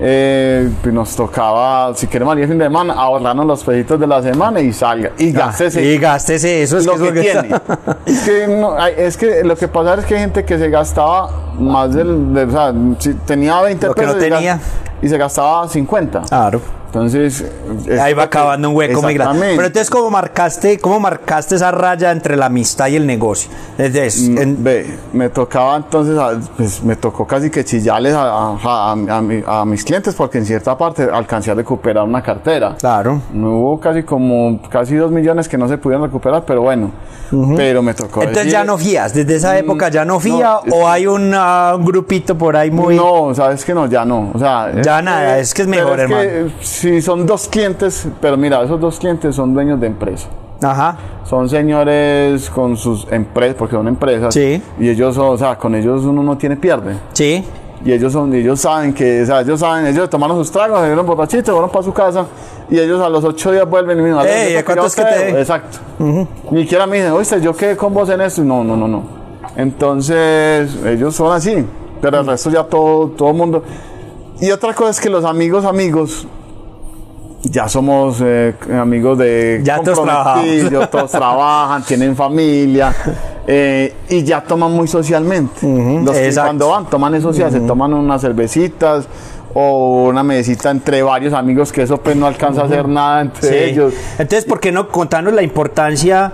[SPEAKER 2] eh, pues nos tocaba, si queremos el fin de semana, ahorrarnos los pesitos de la semana y salga. Y gástese
[SPEAKER 1] Y gástese eso. Es
[SPEAKER 2] lo
[SPEAKER 1] que
[SPEAKER 2] que tiene. <laughs> es, que no, es que lo que pasa es que hay gente que se gastaba más del, de- o sea, si tenía 20
[SPEAKER 1] Lo que no
[SPEAKER 2] pesos y gas-
[SPEAKER 1] tenía.
[SPEAKER 2] y se gastaba 50.
[SPEAKER 1] Claro.
[SPEAKER 2] Entonces, es
[SPEAKER 1] Ahí va acabando un hueco muy grande.
[SPEAKER 2] Exactamente.
[SPEAKER 1] Pero entonces, ¿cómo marcaste, ¿cómo marcaste esa raya entre la amistad y el negocio? Entonces, en-
[SPEAKER 2] Ve, me tocaba entonces, pues me tocó casi que chillarles a, a- a- a mi- a mis clientes porque en cierta parte alcancé a recuperar una cartera.
[SPEAKER 1] claro.
[SPEAKER 2] No hubo casi como casi dos millones que no se pudieron recuperar, pero bueno, pero me tocó.
[SPEAKER 1] Entonces
[SPEAKER 2] decir-
[SPEAKER 1] ya no fías, desde esa época ya no fía
[SPEAKER 2] no, es
[SPEAKER 1] o hay un, ah, un grupito por ahí muy...
[SPEAKER 2] No, sabes que no, ya no. O sea,
[SPEAKER 1] Ya nada, es que es mejor,
[SPEAKER 2] que, si son dos clientes, pero mira, esos dos clientes son dueños de empresa.
[SPEAKER 1] Ajá.
[SPEAKER 2] Son señores con sus empresas, porque son empresas.
[SPEAKER 1] Sí.
[SPEAKER 2] Y ellos son, o sea, con ellos uno no tiene pierde.
[SPEAKER 1] Sí.
[SPEAKER 2] Y ellos son, ellos saben que, o sea, ellos saben, ellos tomaron sus tragos, se dieron borrachitos, fueron para su casa y ellos a los ocho días vuelven y me dicen, "Ale,
[SPEAKER 1] Ey,
[SPEAKER 2] yo te
[SPEAKER 1] ¿cuánto es que te
[SPEAKER 2] usted".
[SPEAKER 1] dé?
[SPEAKER 2] Exacto. Ni siquiera me dicen, oíste, yo quedé con vos en esto. No, no, no, no. Entonces, ellos son así, pero el resto ya todo, todo el mundo. Y otra cosa es que los amigos, amigos, ya somos eh, amigos de
[SPEAKER 1] Ya todos
[SPEAKER 2] comprometidos, todos trabajan, tienen familia <laughs> eh, y ya toman muy socialmente. Los que cuando van toman eso social, se toman unas cervecitas o una mesita entre varios amigos que eso pues no alcanza a hacer nada entre
[SPEAKER 1] Sí.
[SPEAKER 2] ellos.
[SPEAKER 1] Entonces, ¿por qué no contarnos la importancia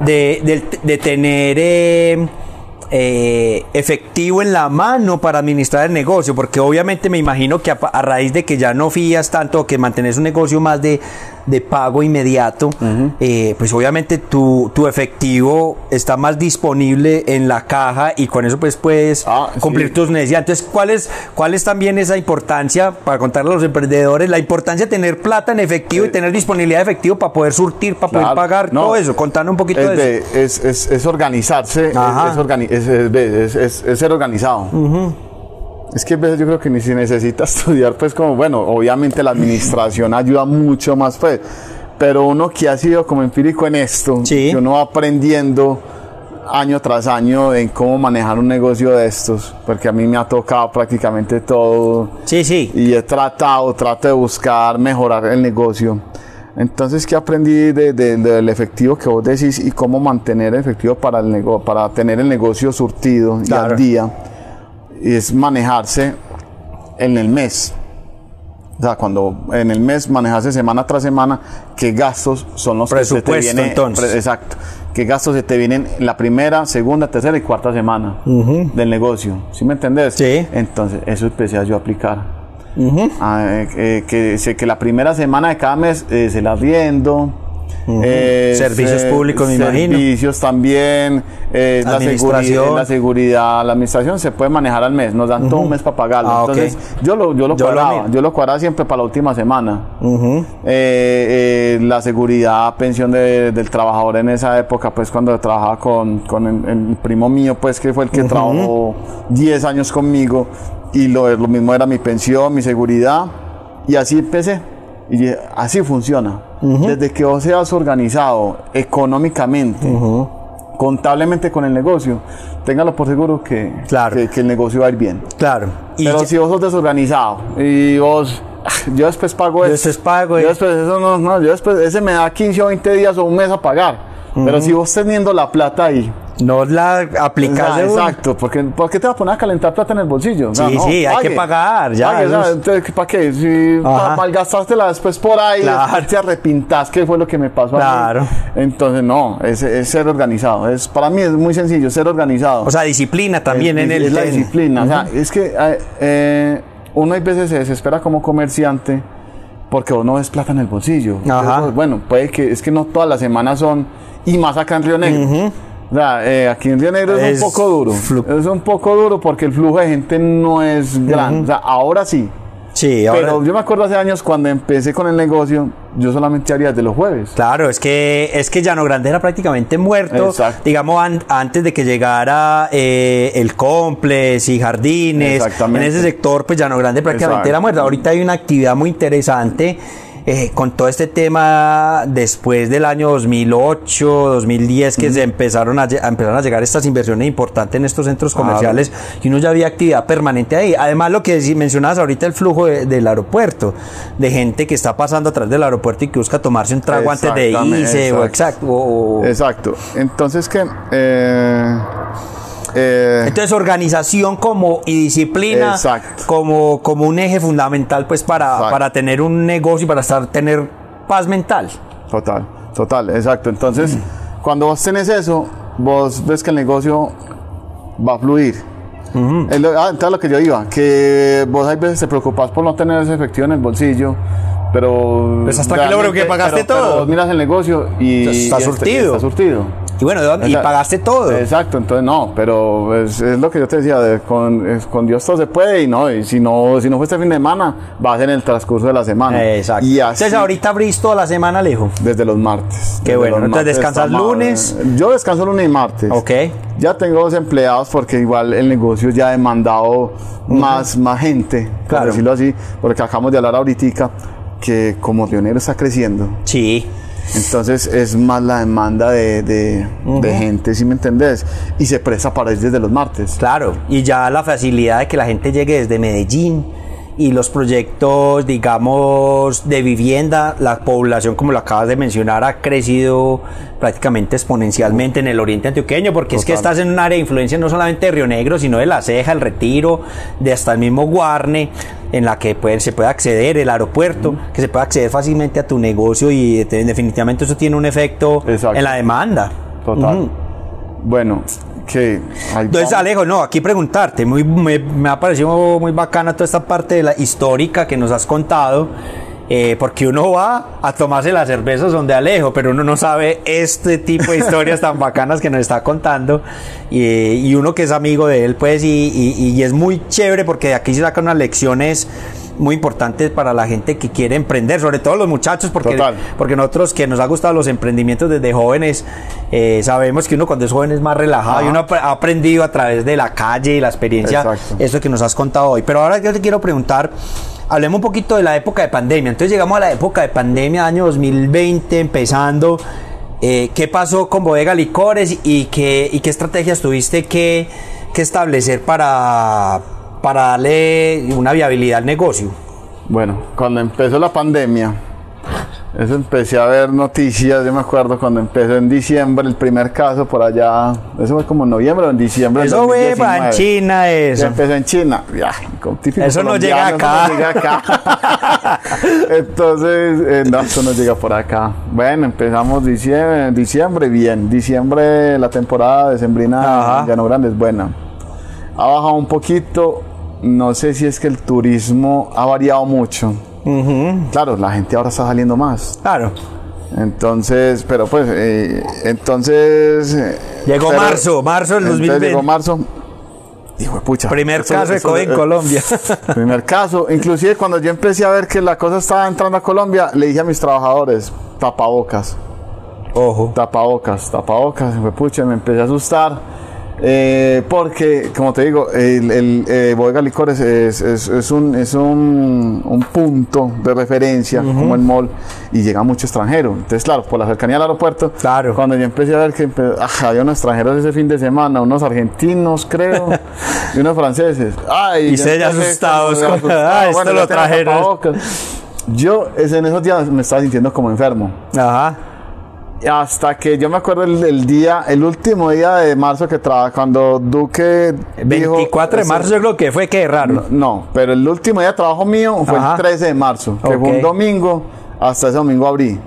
[SPEAKER 1] de, de- de tener eh, eh, efectivo en la mano para administrar el negocio? Porque obviamente me imagino que a, a raíz de que ya no fías tanto, que mantenés un negocio más de, de pago inmediato, eh, pues obviamente tu, tu efectivo está más disponible en la caja y con eso pues puedes
[SPEAKER 2] Ah, sí.
[SPEAKER 1] cumplir tus necesidades. Entonces, ¿cuál es, ¿cuál es también esa importancia, para contarle a los emprendedores, la importancia de tener plata en efectivo y tener disponibilidad de efectivo para poder surtir, para poder pagar
[SPEAKER 2] No.
[SPEAKER 1] todo eso? Contanos un poquito
[SPEAKER 2] Es,
[SPEAKER 1] de
[SPEAKER 2] de-
[SPEAKER 1] eso.
[SPEAKER 2] es, es- es organizarse, es, organi- ser organizado. Es que a veces yo creo que ni se necesita <laughs> estudiar, pues como, bueno, obviamente la administración ayuda mucho más, pues, pero uno que ha sido como empírico en esto,
[SPEAKER 1] Sí.
[SPEAKER 2] que uno va aprendiendo año tras año en cómo manejar un negocio de estos, porque a mí me ha tocado prácticamente todo
[SPEAKER 1] Sí, sí.
[SPEAKER 2] y he tratado, trato de buscar mejorar el negocio. Entonces, ¿qué aprendí de- de- del efectivo que vos decís y cómo mantener efectivo para, el nego- para tener el negocio surtido y al día? Y es manejarse en el mes. O sea, cuando en el mes manejarse semana tras semana, qué gastos son los que se te
[SPEAKER 1] Presupuesto,
[SPEAKER 2] vienen.
[SPEAKER 1] entonces.
[SPEAKER 2] Exacto. ¿Qué gastos se te vienen la primera, segunda, tercera y cuarta semana del negocio? ¿Sí me entendés?
[SPEAKER 1] Sí.
[SPEAKER 2] Entonces, eso empecé a yo aplicar. Ah, eh, eh, que, sé que la primera semana de cada mes eh, se la riendo. Eh,
[SPEAKER 1] Servicios
[SPEAKER 2] se-
[SPEAKER 1] públicos, me imagino.
[SPEAKER 2] Servicios también. eh, la,
[SPEAKER 1] Administración.
[SPEAKER 2] seguridad, la seguridad, la administración se puede manejar al mes. Nos dan todo un mes para pagarlo.
[SPEAKER 1] Ah.
[SPEAKER 2] Entonces, yo lo, yo lo
[SPEAKER 1] Yo
[SPEAKER 2] cuadraba. Yo lo cuadraba siempre para la última semana. Eh, eh, la seguridad, pensión de- del trabajador en esa época, pues cuando trabajaba con, con el, el primo mío, pues que fue el que trabajó 10 años conmigo y lo, lo mismo era mi pensión, mi seguridad y así empecé. Y así funciona. Desde que vos seas organizado económicamente, contablemente con el negocio, téngalo por seguro que,
[SPEAKER 1] Claro.
[SPEAKER 2] que, que el negocio va a ir bien.
[SPEAKER 1] Claro. Y
[SPEAKER 2] Pero
[SPEAKER 1] ya-
[SPEAKER 2] si vos sos desorganizado y vos, "Ah, yo después pago
[SPEAKER 1] Yo
[SPEAKER 2] eso.
[SPEAKER 1] después pago
[SPEAKER 2] Yo después, eso no, no, yo después, ese me da 15 o 20 días o un mes a pagar. Pero si vos teniendo la plata ahí,
[SPEAKER 1] no la aplicas de
[SPEAKER 2] exacto, porque ¿por qué te vas a poner a calentar plata en el bolsillo? O sea,
[SPEAKER 1] Sí, sí, hay que pagar, ya,
[SPEAKER 2] Pague, entonces, ¿para qué? Si
[SPEAKER 1] Ajá.
[SPEAKER 2] malgastaste después por ahí,
[SPEAKER 1] Claro.
[SPEAKER 2] te arrepintás, que fue lo que me pasó a mí.
[SPEAKER 1] Claro.
[SPEAKER 2] Entonces, no, es, es ser organizado. Es, para mí es muy sencillo, ser organizado.
[SPEAKER 1] O sea, disciplina también
[SPEAKER 2] es,
[SPEAKER 1] en el
[SPEAKER 2] es la disciplina. O sea, es que eh, eh, uno hay veces se desespera como comerciante porque uno ves plata en el bolsillo.
[SPEAKER 1] Ajá.
[SPEAKER 2] Entonces, bueno, puede que es que no todas las semanas son y más acá en Río Negro. O sea, eh, aquí en Río Negro es,
[SPEAKER 1] Es
[SPEAKER 2] un poco duro. Es un poco duro porque el flujo de gente no es grande. O sea, ahora sí.
[SPEAKER 1] Sí, ahora.
[SPEAKER 2] Pero yo me acuerdo hace años cuando empecé con el negocio, yo solamente haría de los jueves.
[SPEAKER 1] Claro, es que es que Llano Grande era prácticamente muerto,
[SPEAKER 2] Exacto.
[SPEAKER 1] digamos an- antes de que llegara eh, el Complex y Jardines.
[SPEAKER 2] Exactamente.
[SPEAKER 1] En ese sector, pues Llano Grande prácticamente
[SPEAKER 2] Exacto.
[SPEAKER 1] era muerto. Ahorita hay una actividad muy interesante eh, con todo este tema después del año 2008, 2010 que se empezaron a, empezaron a llegar estas inversiones importantes en estos centros
[SPEAKER 2] Claro.
[SPEAKER 1] comerciales y uno ya había actividad permanente ahí. Además, lo que mencionabas ahorita, el flujo de- del aeropuerto, de gente que está pasando atrás del aeropuerto y que busca tomarse un trago antes de irse, o
[SPEAKER 2] exacto.
[SPEAKER 1] exacto. o- o-
[SPEAKER 2] Exacto. Entonces, que eh, eh,
[SPEAKER 1] Entonces, organización como y disciplina
[SPEAKER 2] Exacto.
[SPEAKER 1] como, como un eje fundamental pues para, para tener un negocio y para estar, tener paz mental.
[SPEAKER 2] Total, total, exacto. Entonces, cuando vos tenés eso, vos ves que el negocio va a fluir. Es lo, ah, entonces lo que yo iba, que vos hay veces te preocupás por no tener ese efectivo en el bolsillo, pero...
[SPEAKER 1] Pues hasta que logro que pagaste
[SPEAKER 2] pero- pero
[SPEAKER 1] todo.
[SPEAKER 2] vos miras el negocio y...
[SPEAKER 1] Está
[SPEAKER 2] y este-
[SPEAKER 1] surtido.
[SPEAKER 2] Está surtido.
[SPEAKER 1] Y bueno, ¿de dónde- y pagaste todo.
[SPEAKER 2] Exacto, entonces no, pero es, es lo que yo te decía, de- con, es- con Dios todo se puede y no, y si no, si no fue este fin de semana, va a ser en el transcurso de la semana.
[SPEAKER 1] Exacto.
[SPEAKER 2] Y así
[SPEAKER 1] Entonces ahorita abrís toda la semana, Alejo.
[SPEAKER 2] desde los martes.
[SPEAKER 1] Qué bueno, entonces
[SPEAKER 2] martes
[SPEAKER 1] descansas lunes.
[SPEAKER 2] Yo descanso lunes y martes.
[SPEAKER 1] Ok.
[SPEAKER 2] Ya tengo dos empleados porque igual el negocio ya ha demandado más, más gente, por
[SPEAKER 1] Claro.
[SPEAKER 2] decirlo así, porque acabamos de hablar ahorita que como Leonero está creciendo,
[SPEAKER 1] Sí.
[SPEAKER 2] Entonces es más la demanda de, de- de gente, si me entendés? Y se presta para ir desde los martes.
[SPEAKER 1] Claro, y ya la facilidad de que la gente llegue desde Medellín y los proyectos, digamos, de vivienda, la población, como lo acabas de mencionar, ha crecido prácticamente exponencialmente en el oriente antioqueño, porque es que estás en un área de influencia no solamente de Río Negro, sino de La Ceja, el Retiro, de hasta el mismo Guarne, en la que puede- se puede acceder, el aeropuerto, que se puede acceder fácilmente a tu negocio y de- definitivamente eso tiene un efecto
[SPEAKER 2] Exacto.
[SPEAKER 1] en la demanda.
[SPEAKER 2] Total. Bueno, que...
[SPEAKER 1] Entonces. Alejo, no, aquí preguntarte, muy, me, me ha parecido muy bacana toda esta parte de la histórica que nos has contado, eh, porque uno va a tomarse las cervezas donde Alejo, pero uno no sabe este tipo de historias tan bacanas que nos está contando, y, y uno que es amigo de él, pues, y, y- y es muy chévere porque de aquí se sacan unas lecciones muy importantes para la gente que quiere emprender, sobre todo los muchachos, porque,
[SPEAKER 2] Total.
[SPEAKER 1] porque nosotros que nos ha gustado los emprendimientos desde jóvenes, eh, sabemos que uno cuando es joven es más relajado
[SPEAKER 2] Ajá.
[SPEAKER 1] y uno ha ha aprendido a través de la calle y la experiencia,
[SPEAKER 2] Exacto.
[SPEAKER 1] eso que nos has contado hoy. Pero ahora yo te quiero preguntar, hablemos un poquito de la época de pandemia. Entonces llegamos a la época de pandemia, año 2020, empezando. Eh, ¿Qué pasó con Bodega Licores y qué, y qué estrategias tuviste que, que establecer para, para darle una viabilidad al negocio?
[SPEAKER 2] Bueno, cuando empezó la pandemia, eso empecé a ver noticias, yo me acuerdo cuando empezó en diciembre el primer caso por allá, eso fue como en noviembre o en diciembre
[SPEAKER 1] Eso fue
[SPEAKER 2] 2019.
[SPEAKER 1] para China,
[SPEAKER 2] Ya
[SPEAKER 1] eso.
[SPEAKER 2] empezó en China, ya,
[SPEAKER 1] Eso no llega acá.
[SPEAKER 2] eso no llega acá. <laughs> Entonces, eh, no, eso no llega por acá. Bueno, empezamos diciembre, diciembre bien, diciembre la temporada de Sembrina en Llano Grande es buena. Ha bajado un poquito, no sé si es que el turismo ha variado mucho. Claro, la gente ahora está saliendo más.
[SPEAKER 1] Claro.
[SPEAKER 2] Entonces, pero pues, eh, entonces... eh,
[SPEAKER 1] Llegó
[SPEAKER 2] pero-
[SPEAKER 1] marzo, marzo del
[SPEAKER 2] entonces
[SPEAKER 1] 2020.
[SPEAKER 2] Llegó marzo. Hijo de pucha.
[SPEAKER 1] Primer
[SPEAKER 2] Eso-
[SPEAKER 1] caso de COVID en
[SPEAKER 2] eh,
[SPEAKER 1] Colombia. <laughs>
[SPEAKER 2] Primer caso. Inclusive cuando yo empecé a ver que la cosa estaba entrando a Colombia, le dije a mis trabajadores, tapabocas,
[SPEAKER 1] Ojo.
[SPEAKER 2] tapabocas, tapabocas. Me pucha, me empecé a asustar. Eh, porque, como te digo, el, el, eh, Bodega Licores es, es- es un, es un, un punto de referencia, como el mall, y llega mucho extranjero. Entonces, claro, por la cercanía al aeropuerto,
[SPEAKER 1] Claro.
[SPEAKER 2] cuando yo empecé a ver que ah, había unos extranjeros ese fin de semana, unos argentinos, creo, <laughs> y unos franceses. Ay,
[SPEAKER 1] Y
[SPEAKER 2] empecé
[SPEAKER 1] asustados con- ah, esto
[SPEAKER 2] bueno,
[SPEAKER 1] lo trajeron.
[SPEAKER 2] Yo es- en esos días me estaba sintiendo como enfermo.
[SPEAKER 1] Ajá.
[SPEAKER 2] Hasta que yo me acuerdo el, el día, el último día de marzo que trabaja, cuando Duque. dijo-
[SPEAKER 1] 24 de marzo yo creo que fue que raro.
[SPEAKER 2] No, pero el último día de trabajo mío fue
[SPEAKER 1] Ajá.
[SPEAKER 2] el 13 de marzo, que fue un domingo. Hasta ese domingo abrí.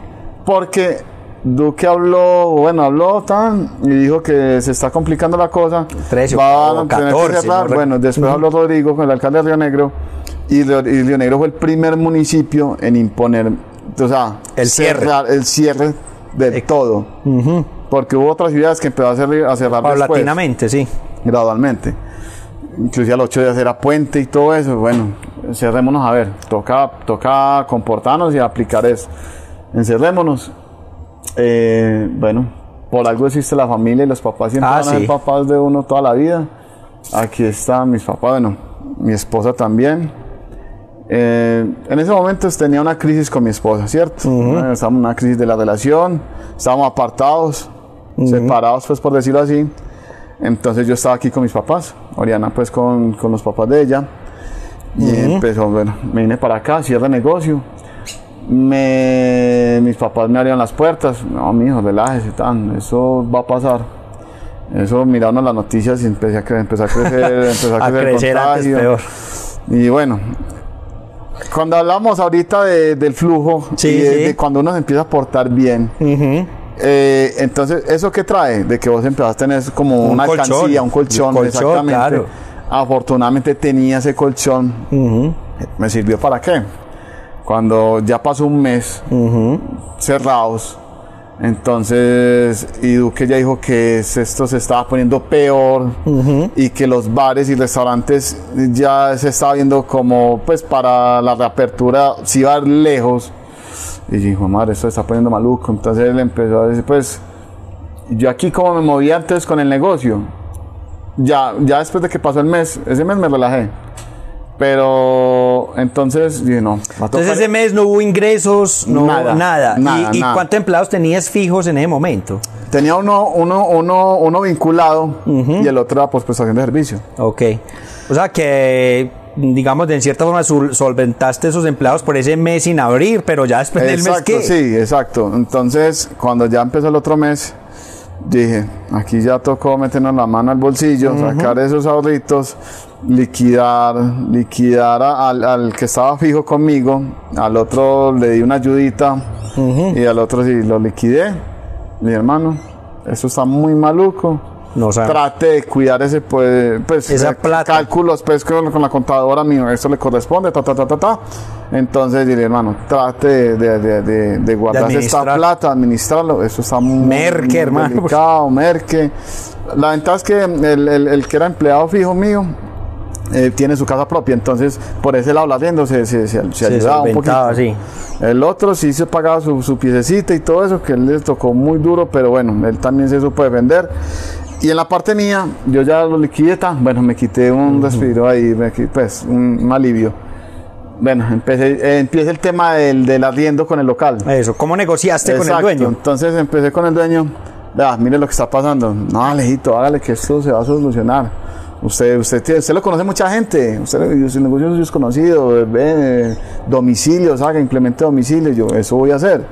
[SPEAKER 2] Porque Duque habló, bueno, habló tan y dijo que se está complicando la cosa.
[SPEAKER 1] 13 o-
[SPEAKER 2] Van
[SPEAKER 1] o
[SPEAKER 2] a tener que
[SPEAKER 1] 14,
[SPEAKER 2] cerrar.
[SPEAKER 1] no re-
[SPEAKER 2] Bueno, después habló Rodrigo con el alcalde de Río Negro. Y, Río- y Río Negro fue el primer municipio en imponer, o sea,
[SPEAKER 1] El cierre.
[SPEAKER 2] cerrar- el cierre del todo. Porque hubo otras ciudades que empezó a, hacer- a cerrar después,
[SPEAKER 1] Paulatinamente, sí.
[SPEAKER 2] gradualmente. Inclusive a los ocho días era puente y todo eso. Bueno, encerrémonos a ver. Toca, toca comportarnos y aplicar eso. Encerrémonos. Eh, bueno, por algo existe la familia y los papás siempre
[SPEAKER 1] Ah,
[SPEAKER 2] van a ser
[SPEAKER 1] sí.
[SPEAKER 2] papás de uno toda la vida. Aquí están mis papás, bueno, mi esposa también. Eh, en ese momento tenía una crisis con mi esposa, ¿cierto? Eh, Estábamos en una crisis de la relación, estábamos apartados, separados, pues por decirlo así. Entonces yo estaba aquí con mis papás, Oriana pues con, con los papás de ella. Y empezó, bueno, me vine para acá, cierre negocio. Me, mis papás me abrieron las puertas. No, mijo, relájese, tan, eso va a pasar. Eso miraron las noticias y empecé a, cre- empezó a crecer, <laughs> empezó a
[SPEAKER 1] A
[SPEAKER 2] crecer el
[SPEAKER 1] crecer antes
[SPEAKER 2] contagio.
[SPEAKER 1] peor.
[SPEAKER 2] Y bueno, cuando hablamos ahorita de- del flujo
[SPEAKER 1] Sí,
[SPEAKER 2] y de,
[SPEAKER 1] sí.
[SPEAKER 2] de cuando uno se empieza a portar bien, eh, entonces, ¿eso qué trae? De que vos empezaste a tener como
[SPEAKER 1] Un
[SPEAKER 2] una
[SPEAKER 1] colchón.
[SPEAKER 2] alcancía, un colchón, exactamente.
[SPEAKER 1] claro.
[SPEAKER 2] Afortunadamente tenía ese colchón. ¿Me sirvió para qué? Cuando ya pasó un mes cerrados, Entonces, y Duque ya dijo que es- esto se estaba poniendo peor y que los bares y restaurantes ya se estaba viendo como, pues, para la reapertura, si iba a ir lejos. Y dijo, madre, esto se está poniendo maluco. Entonces él empezó a decir, pues, yo aquí como me movía antes con el negocio, ya, ya después de que pasó el mes, ese mes me relajé. Pero entonces va a
[SPEAKER 1] Entonces ese mes no hubo ingresos, no
[SPEAKER 2] Nada,
[SPEAKER 1] nada.
[SPEAKER 2] nada,
[SPEAKER 1] ¿Y, cuántos empleados tenías fijos en ese momento?
[SPEAKER 2] Tenía uno, uno, uno, uno vinculado y el otro era por prestación de servicio.
[SPEAKER 1] Ok. O sea que, digamos, de en cierta forma sol- solventaste esos empleados por ese mes sin abrir, pero ya después del mes que...
[SPEAKER 2] sí, exacto. Entonces, cuando ya empezó el otro mes, dije, aquí ya tocó meternos la mano al bolsillo, sacar esos ahorritos, liquidar, liquidar al, al que estaba fijo conmigo, al otro le di una ayudita y al otro sí lo liquidé. Mi hermano, eso está muy maluco.
[SPEAKER 1] No, sea,
[SPEAKER 2] Trate de cuidar ese, pues, pues
[SPEAKER 1] Esa
[SPEAKER 2] eh,
[SPEAKER 1] plata.
[SPEAKER 2] cálculos, pues, con, con la contadora mío, esto le corresponde, ta, ta, ta, ta, ta. Entonces, dile, hermano, trate de, de, de, de, guardar esta plata, administrarlo, eso está muy
[SPEAKER 1] Merque,
[SPEAKER 2] muy
[SPEAKER 1] hermano.
[SPEAKER 2] delicado, merque. La ventaja es que el, el- el que era empleado fijo mío, eh, tiene su casa propia, entonces por ese lado la arriendo se, se, se, se ayudaba un poquito.
[SPEAKER 1] sí.
[SPEAKER 2] El otro sí se pagaba su, su piececita y todo eso, que él le tocó muy duro, pero bueno, él también se supo defender. Y en la parte mía, yo ya lo liquidé, bueno, me quité un respiro ahí, me qui- pues un, un alivio. Bueno, empecé, eh, empieza el tema del, del arriendo con el local.
[SPEAKER 1] Eso, ¿cómo negociaste con el
[SPEAKER 2] Exacto,
[SPEAKER 1] dueño?
[SPEAKER 2] Entonces empecé con el dueño. Vea, mire lo que está pasando. No, Alejito, hágale que esto se va a solucionar. Usted, usted, tiene- usted lo conoce mucha gente. Usted, el negocio es conocido. eh, ve, domicilios, haga, implemente domicilios. Yo, eso voy a hacer.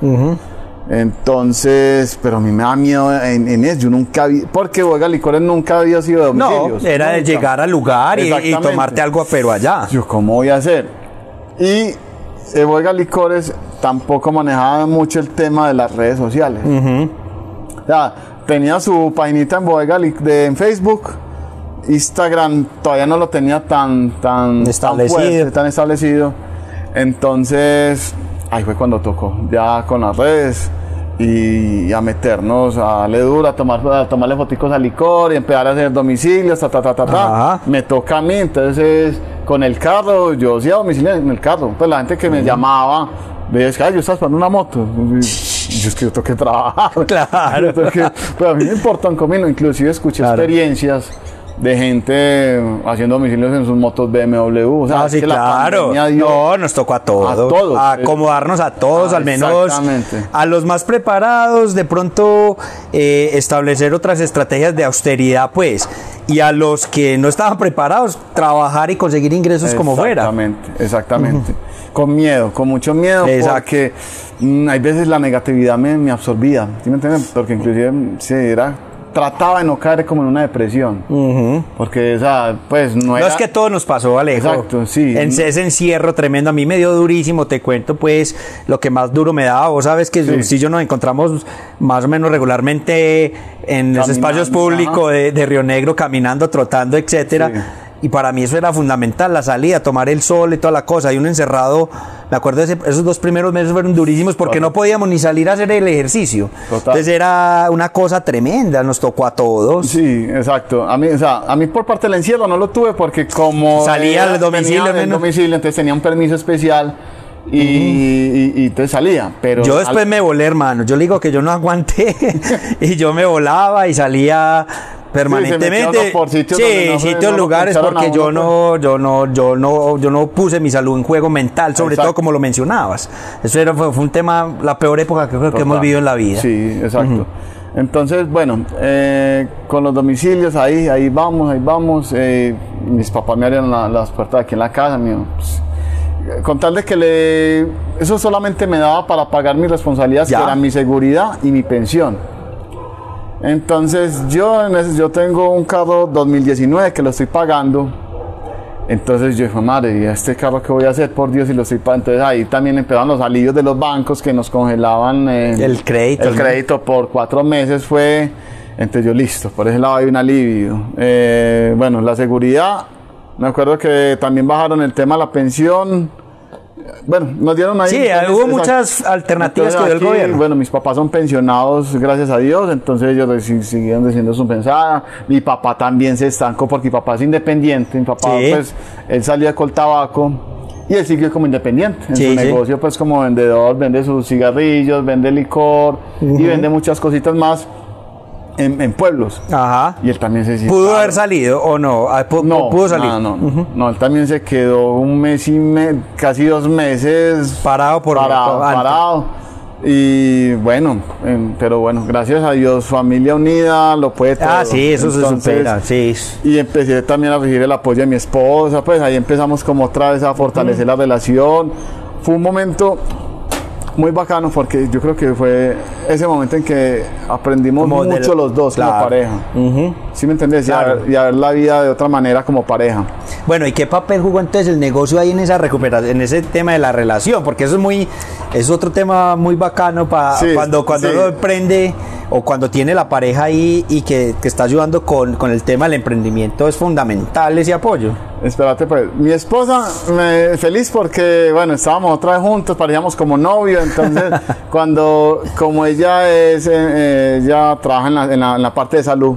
[SPEAKER 2] Entonces, pero a mí me da miedo en, en eso. Yo nunca vi, porque Boga Licores nunca había sido de
[SPEAKER 1] No,
[SPEAKER 2] domicilios.
[SPEAKER 1] era de llegar al lugar y, y tomarte algo, pero allá.
[SPEAKER 2] Yo, ¿cómo voy a hacer? Y eh, Licores tampoco manejaba mucho el tema de las redes sociales. O sea, tenía su paginita en Bodega de, en Facebook. Instagram todavía no lo tenía tan, tan
[SPEAKER 1] Establecido.
[SPEAKER 2] tan, fuerte, tan establecido. Entonces, ahí fue cuando tocó, ya con las redes y a meternos a darle duro, a, tomar, a tomarle foticos al licor y empezar a hacer domicilios, ta, ta, ta, ta, ta. Me toca a mí, entonces con el carro, yo hacía domicilio en el carro. Pues la gente que me llamaba, veía que "Ay, yo estaba esperando una moto. Y Yo es que yo tengo que trabajar. <laughs>
[SPEAKER 1] Claro. <laughs>
[SPEAKER 2] Que- pero a mí me importa un comino. Inclusive escuché
[SPEAKER 1] Claro.
[SPEAKER 2] experiencias de gente haciendo domicilios en sus motos BMW. O sea,
[SPEAKER 1] Ah, sí,
[SPEAKER 2] que
[SPEAKER 1] claro. No, nos tocó a todos.
[SPEAKER 2] A todos.
[SPEAKER 1] A acomodarnos a todos,
[SPEAKER 2] Ah,
[SPEAKER 1] al menos
[SPEAKER 2] exactamente.
[SPEAKER 1] a los más preparados, de pronto eh, establecer otras estrategias de austeridad, pues. Y a los que no estaban preparados, trabajar y conseguir ingresos como fuera.
[SPEAKER 2] Exactamente, exactamente. Con miedo, con mucho miedo,
[SPEAKER 1] Exacto.
[SPEAKER 2] porque mm, hay veces la negatividad me, me absorbía, ¿sí me entienden? Porque inclusive mm, sí, era, trataba de no caer como en una depresión, porque esa, pues no
[SPEAKER 1] No
[SPEAKER 2] era...
[SPEAKER 1] es que todo nos pasó, Alejo.
[SPEAKER 2] Exacto, sí.
[SPEAKER 1] En ese encierro tremendo, a mí me dio durísimo, te cuento pues lo que más duro me daba. Vos sabes que
[SPEAKER 2] Sí.
[SPEAKER 1] si yo nos encontramos más o menos regularmente en los espacios públicos de, de Río Negro, caminando, trotando, etcétera.
[SPEAKER 2] Sí.
[SPEAKER 1] Y para mí eso era fundamental, la salida, tomar el sol y toda la cosa. Y uno encerrado, me acuerdo, ese- esos dos primeros meses fueron durísimos porque no podíamos ni salir a hacer el ejercicio.
[SPEAKER 2] Total.
[SPEAKER 1] Entonces era una cosa tremenda, nos tocó a todos.
[SPEAKER 2] Sí, exacto. A mí, o sea, a mí por parte del encierro no lo tuve porque como
[SPEAKER 1] Salía al domicilio,
[SPEAKER 2] venía del
[SPEAKER 1] menos.
[SPEAKER 2] domicilio, entonces tenía un permiso especial y, y- y entonces salía. Pero
[SPEAKER 1] Yo después
[SPEAKER 2] al-
[SPEAKER 1] me volé, hermano. Yo le digo que yo no aguanté <laughs> y yo me volaba y salía permanentemente.
[SPEAKER 2] por sitios
[SPEAKER 1] sí,
[SPEAKER 2] no-
[SPEAKER 1] sitios,
[SPEAKER 2] no
[SPEAKER 1] lugares, porque yo no, yo no, yo no, yo no puse mi salud en juego mental, sobre
[SPEAKER 2] Exacto.
[SPEAKER 1] todo como lo mencionabas. Eso era, fue, fue un tema, la peor época que creo que hemos vivido en la vida.
[SPEAKER 2] Sí, exacto. Entonces, bueno, eh, con los domicilios, ahí, ahí vamos, ahí vamos. eh, mis papás me abrieron la- las puertas aquí en la casa, mío. pues, con tal de que le... Eso solamente me daba para pagar mis responsabilidades,
[SPEAKER 1] Ya.
[SPEAKER 2] que eran mi seguridad y mi pensión. Entonces, yo, yo tengo un carro 2019 que lo estoy pagando. Entonces yo dije, madre, ¿y este carro qué voy a hacer? Por Dios, y lo estoy pagando. Entonces ahí también empezaron los alivios de los bancos que nos congelaban eh,
[SPEAKER 1] El crédito,
[SPEAKER 2] El crédito por cuatro meses fue. Entonces yo, listo, por ese lado hay un alivio. Eh, bueno, la seguridad, me acuerdo que también bajaron el tema de la pensión. Bueno, nos dieron ahí.
[SPEAKER 1] Sí, hubo muchas alternativas que dio el gobierno.
[SPEAKER 2] Bueno, mis papás son pensionados, gracias a Dios, entonces ellos siguieron diciendo su pensada. Mi papá también se estancó porque mi papá es independiente. Mi papá,
[SPEAKER 1] Sí.
[SPEAKER 2] pues, él salía con tabaco y él siguió como independiente. En
[SPEAKER 1] Sí,
[SPEAKER 2] su
[SPEAKER 1] sí.
[SPEAKER 2] negocio, pues, como vendedor, vende sus cigarrillos, vende licor y vende muchas cositas más en, en pueblos.
[SPEAKER 1] Ajá.
[SPEAKER 2] Y él también se
[SPEAKER 1] ¿Pudo haber salido o no? Ah,
[SPEAKER 2] No,
[SPEAKER 1] pudo salir.
[SPEAKER 2] No, no, no. No, él también se quedó un mes y me- casi dos meses
[SPEAKER 1] Parado por
[SPEAKER 2] parado, parado. Y bueno, pero bueno, gracias a Dios, familia unida, lo puede todo.
[SPEAKER 1] Ah, sí, eso se supera. Sí.
[SPEAKER 2] Y empecé también a recibir el apoyo de mi esposa, pues ahí empezamos como otra vez a fortalecer la relación. Fue un momento muy bacano porque yo creo que fue ese momento en que aprendimos
[SPEAKER 1] Como
[SPEAKER 2] mucho los dos como
[SPEAKER 1] claro.
[SPEAKER 2] pareja.
[SPEAKER 1] Ujú.
[SPEAKER 2] ¿Sí me entendés? Y a
[SPEAKER 1] Claro.
[SPEAKER 2] ver- Y a ver la vida de otra manera como pareja.
[SPEAKER 1] Bueno, ¿y qué papel jugó entonces el negocio ahí en esa recuperación, en ese tema de la relación? Porque eso es muy, es otro tema muy bacano para
[SPEAKER 2] Sí,
[SPEAKER 1] cuando, cuando
[SPEAKER 2] sí.
[SPEAKER 1] uno emprende o cuando tiene la pareja ahí y que, que está ayudando con, con el tema del emprendimiento, es fundamental ese apoyo.
[SPEAKER 2] Espérate, pues. Mi esposa, me, feliz porque, bueno, estábamos otra vez juntos, parecíamos como novio. Entonces, <laughs> cuando, como ella es, eh, eh, ella trabaja en la, en la- en la parte de salud,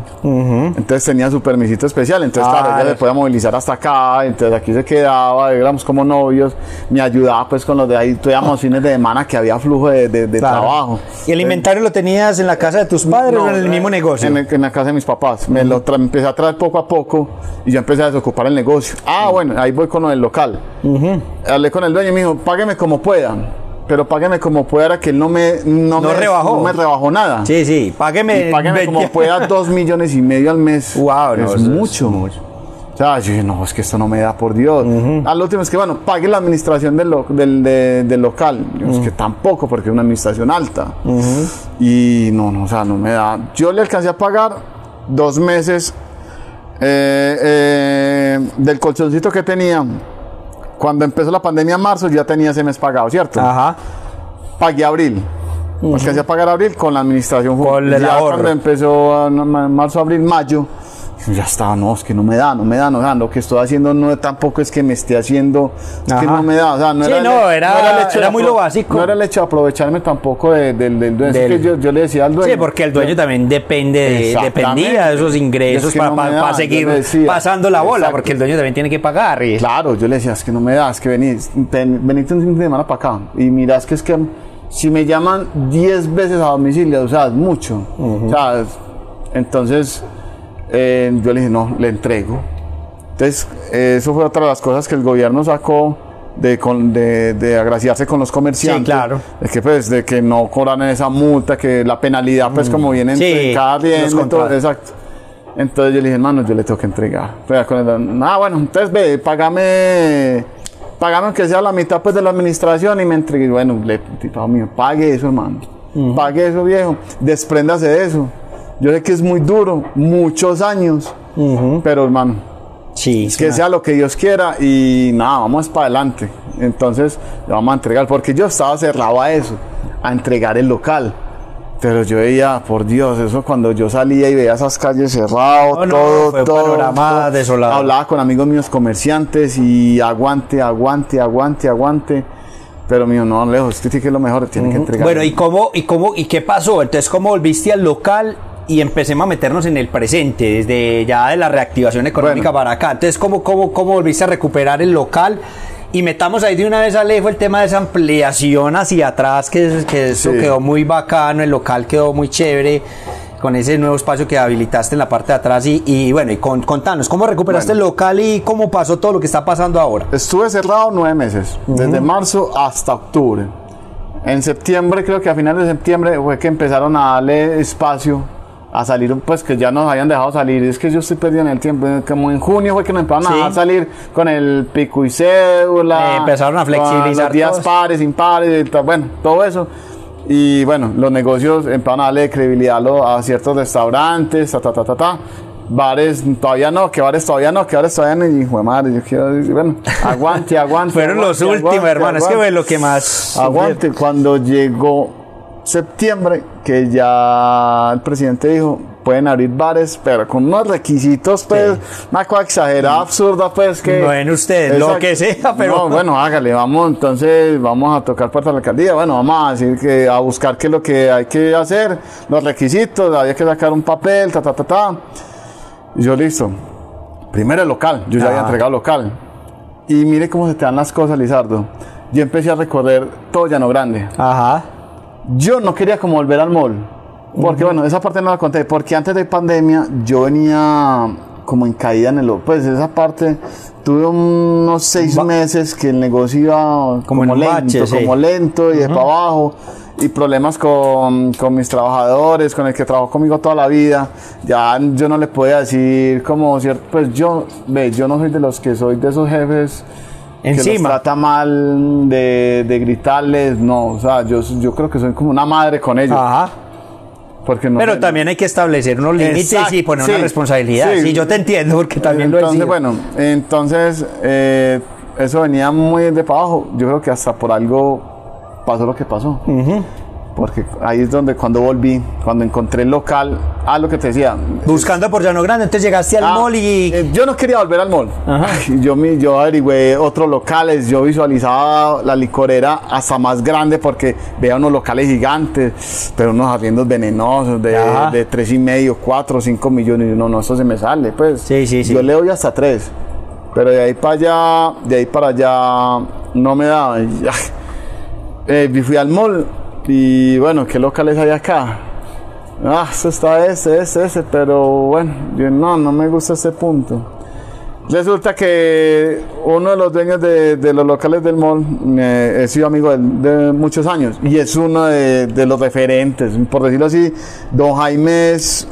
[SPEAKER 2] entonces tenía su permisito especial. Entonces, claro,
[SPEAKER 1] Claro.
[SPEAKER 2] ella se podía movilizar hasta acá. Entonces, aquí se quedaba, éramos como novios. Me ayudaba, pues, con los de ahí. Tuvimos <laughs> fines de semana que había flujo de, de- de
[SPEAKER 1] Claro.
[SPEAKER 2] trabajo.
[SPEAKER 1] ¿Y el inventario lo tenías en la casa de tus padres o en el
[SPEAKER 2] No,
[SPEAKER 1] mismo
[SPEAKER 2] eh,
[SPEAKER 1] negocio?
[SPEAKER 2] En, el- en la casa de mis papás. Me lo empecé a traer poco a poco y yo empecé a desocupar el negocio. Ah, bueno, ahí voy con lo del local. Hablé con el dueño y me dijo, págueme como puedan. Pero págueme como pueda, era que él no me, no
[SPEAKER 1] No
[SPEAKER 2] me,
[SPEAKER 1] rebajó.
[SPEAKER 2] no me rebajó nada.
[SPEAKER 1] Sí, sí, págueme.
[SPEAKER 2] Y págueme como
[SPEAKER 1] 20.
[SPEAKER 2] pueda, <laughs> dos millones y medio al mes.
[SPEAKER 1] Wow, no,
[SPEAKER 2] es
[SPEAKER 1] es
[SPEAKER 2] mucho. O sea, yo dije, no, es que esto no me da por Dios. Al último es que, bueno, pague la administración del, lo- del, de- del local. Yo, Es que tampoco, porque es una administración alta. Y no, no, o sea, no me da. Yo le alcancé a pagar dos meses eh, eh, del colchoncito que tenía. Cuando empezó la pandemia en marzo, yo ya tenía ese mes pagado, ¿cierto?
[SPEAKER 1] Ajá.
[SPEAKER 2] pagué abril. Alcancé a pagar abril con la administración.
[SPEAKER 1] Con el
[SPEAKER 2] ya
[SPEAKER 1] ahorro.
[SPEAKER 2] cuando empezó a- no, ma- marzo, abril, mayo, ya estaba, no, es que no me da, no me da, no, o sea, lo que estoy haciendo no tampoco es que me esté haciendo, es que no me da, o sea, no
[SPEAKER 1] Sí,
[SPEAKER 2] era,
[SPEAKER 1] no, era-
[SPEAKER 2] el hecho
[SPEAKER 1] era
[SPEAKER 2] de
[SPEAKER 1] muy lo básico.
[SPEAKER 2] No era el hecho de aprovecharme tampoco de- del, del dueño, es que yo, yo le decía al dueño.
[SPEAKER 1] Sí, porque el dueño también depende de, dependía de esos ingresos
[SPEAKER 2] Es que
[SPEAKER 1] para,
[SPEAKER 2] no me da,
[SPEAKER 1] seguir
[SPEAKER 2] decía.
[SPEAKER 1] pasando la bola,
[SPEAKER 2] Exacto.
[SPEAKER 1] porque el dueño también tiene que pagar. Y,
[SPEAKER 2] Claro, yo le decía, es que no me das, que venís, ven- un fin de semana para acá. Y mirás que es que si me llaman 10 veces a domicilio, o sea, es mucho. O sea, es- entonces eh, yo le dije, no, le entrego. Entonces, eh, eso fue otra de las cosas que el gobierno sacó de, con- de, de agraciarse con los comerciantes.
[SPEAKER 1] Sí, claro.
[SPEAKER 2] Es que pues de que no cobran esa multa, que la penalidad pues como viene en,
[SPEAKER 1] Sí,
[SPEAKER 2] cada cliente,
[SPEAKER 1] contratos.
[SPEAKER 2] exacto. Entonces yo le dije, hermano, yo le tengo que entregar. Con el, ah, bueno, entonces ve, págame, págame aunque sea la mitad pues de la administración y me entregué. Bueno, le tipo mío, pague eso, hermano. Pague eso, viejo. Despréndase de eso. Yo sé que es muy duro, muchos años, pero hermano,
[SPEAKER 1] sí,
[SPEAKER 2] que sea lo que Dios quiera y nada, vamos para adelante. Entonces, le vamos a entregar, porque yo estaba cerrado a eso, a entregar el local. Pero yo veía, por Dios, eso cuando yo salía y veía esas calles cerradas,
[SPEAKER 1] No, no,
[SPEAKER 2] todo,
[SPEAKER 1] un
[SPEAKER 2] todo,
[SPEAKER 1] panorama desolado.
[SPEAKER 2] Hablaba con amigos míos comerciantes y aguante, aguante, aguante, aguante. Pero mío, no, lejos, usted tiene que es lo mejor, tiene que entregar.
[SPEAKER 1] Bueno, ¿y cómo, y cómo, y qué pasó? Entonces, ¿cómo volviste al local y empecemos a meternos en el presente, desde ya de la reactivación económica
[SPEAKER 2] Bueno.
[SPEAKER 1] para acá? Entonces, ¿cómo, cómo, ¿cómo volviste a recuperar el local? Y metamos ahí de una vez Alejo el tema de esa ampliación hacia atrás, que, que eso
[SPEAKER 2] Sí.
[SPEAKER 1] quedó muy bacano, el local quedó muy chévere con ese nuevo espacio que habilitaste en la parte de atrás y, y bueno, y con- contanos, ¿cómo recuperaste
[SPEAKER 2] Bueno.
[SPEAKER 1] el local y cómo pasó todo lo que está pasando ahora?
[SPEAKER 2] Estuve cerrado nueve meses, desde marzo hasta octubre. En septiembre, creo que a finales de septiembre fue que empezaron a darle espacio a salir, pues que ya nos habían dejado salir. Es que yo estoy perdiendo el tiempo. Como en junio fue que nos empezaron
[SPEAKER 1] Sí.
[SPEAKER 2] a salir con el pico y cédula.
[SPEAKER 1] Eh, empezaron a flexibilizar
[SPEAKER 2] Los días
[SPEAKER 1] todo.
[SPEAKER 2] pares, impares, bueno, todo eso. Y bueno, los negocios empezaron a darle credibilidad a, lo- a ciertos restaurantes, ta, ta, ta, ta, ta. Bares todavía no, que bares todavía no, que bares todavía no. Y hijo de madre, yo quiero decir, bueno, aguante, aguante. <laughs>
[SPEAKER 1] Fueron los
[SPEAKER 2] aguante,
[SPEAKER 1] últimos,
[SPEAKER 2] aguante,
[SPEAKER 1] hermano, es que fue lo que más...
[SPEAKER 2] Aguante, cuando llegó septiembre, que ya el presidente dijo, pueden abrir bares, pero con unos requisitos, pues, una cosa exagerada, absurda, pues, que...
[SPEAKER 1] Bueno, usted, lo
[SPEAKER 2] Exacto.
[SPEAKER 1] que sea, pero-
[SPEAKER 2] No, bueno, hágale, vamos, entonces, vamos a tocar puerta de la alcaldía, bueno, vamos a decir que, a buscar qué es lo que hay que hacer, los requisitos, había que sacar un papel, ta, ta, ta, ta. Y yo, listo. Primero el local, yo ya había
[SPEAKER 1] Ah.
[SPEAKER 2] entregado local. Y mire cómo se te dan las cosas, Lizardo. Yo empecé a recorrer todo Llano Grande.
[SPEAKER 1] Ajá.
[SPEAKER 2] Yo no quería como volver al mall. Porque, bueno, esa parte no la conté. Porque antes de pandemia yo venía como en caída en el... Pues esa parte, tuve unos seis meses que el negocio iba como,
[SPEAKER 1] un
[SPEAKER 2] lento,
[SPEAKER 1] bache, sí.
[SPEAKER 2] como lento y de para abajo. Y problemas con, con mis trabajadores, con el que trabajó conmigo toda la vida. Ya yo no le podía decir como cierto... Pues yo, ve, yo no soy de los que soy de esos jefes que los
[SPEAKER 1] Encima.
[SPEAKER 2] trata mal, de, de gritarles, no, o sea, yo, yo creo que soy como una madre con ellos.
[SPEAKER 1] Ajá.
[SPEAKER 2] Porque no
[SPEAKER 1] Pero también hay que establecer unos límites y poner
[SPEAKER 2] sí,
[SPEAKER 1] una responsabilidad.
[SPEAKER 2] sí.
[SPEAKER 1] Sí, yo te entiendo porque también lo he
[SPEAKER 2] entonces, bueno, entonces eh, eso venía muy de para abajo. Yo creo que hasta por algo pasó lo que pasó. Porque ahí es donde cuando volví, cuando encontré el local, ah, lo que te decía.
[SPEAKER 1] Buscando por Llano Grande, entonces llegaste al
[SPEAKER 2] Ah,
[SPEAKER 1] mall y...
[SPEAKER 2] eh, yo no quería volver al mall.
[SPEAKER 1] Ajá. <laughs>
[SPEAKER 2] Yo, yo averigüé otros locales, yo visualizaba la licorera hasta más grande porque veía unos locales gigantes, pero unos arriendos venenosos de,
[SPEAKER 1] Ajá.
[SPEAKER 2] de tres y medio, cuatro, cinco millones. No, no, eso se me sale, pues.
[SPEAKER 1] Sí, sí, sí.
[SPEAKER 2] Yo le doy hasta tres. Pero de ahí para allá, de ahí para allá, no me daba. <laughs> Eh, fui al mall y bueno, ¿qué locales hay acá? Ah, eso está ese, ese, ese, pero bueno, yo no, no me gusta ese punto. Resulta que uno de los dueños de, de los locales del mall, eh, he sido amigo de, de muchos años y es uno de, de los referentes, por decirlo así, don Jaime es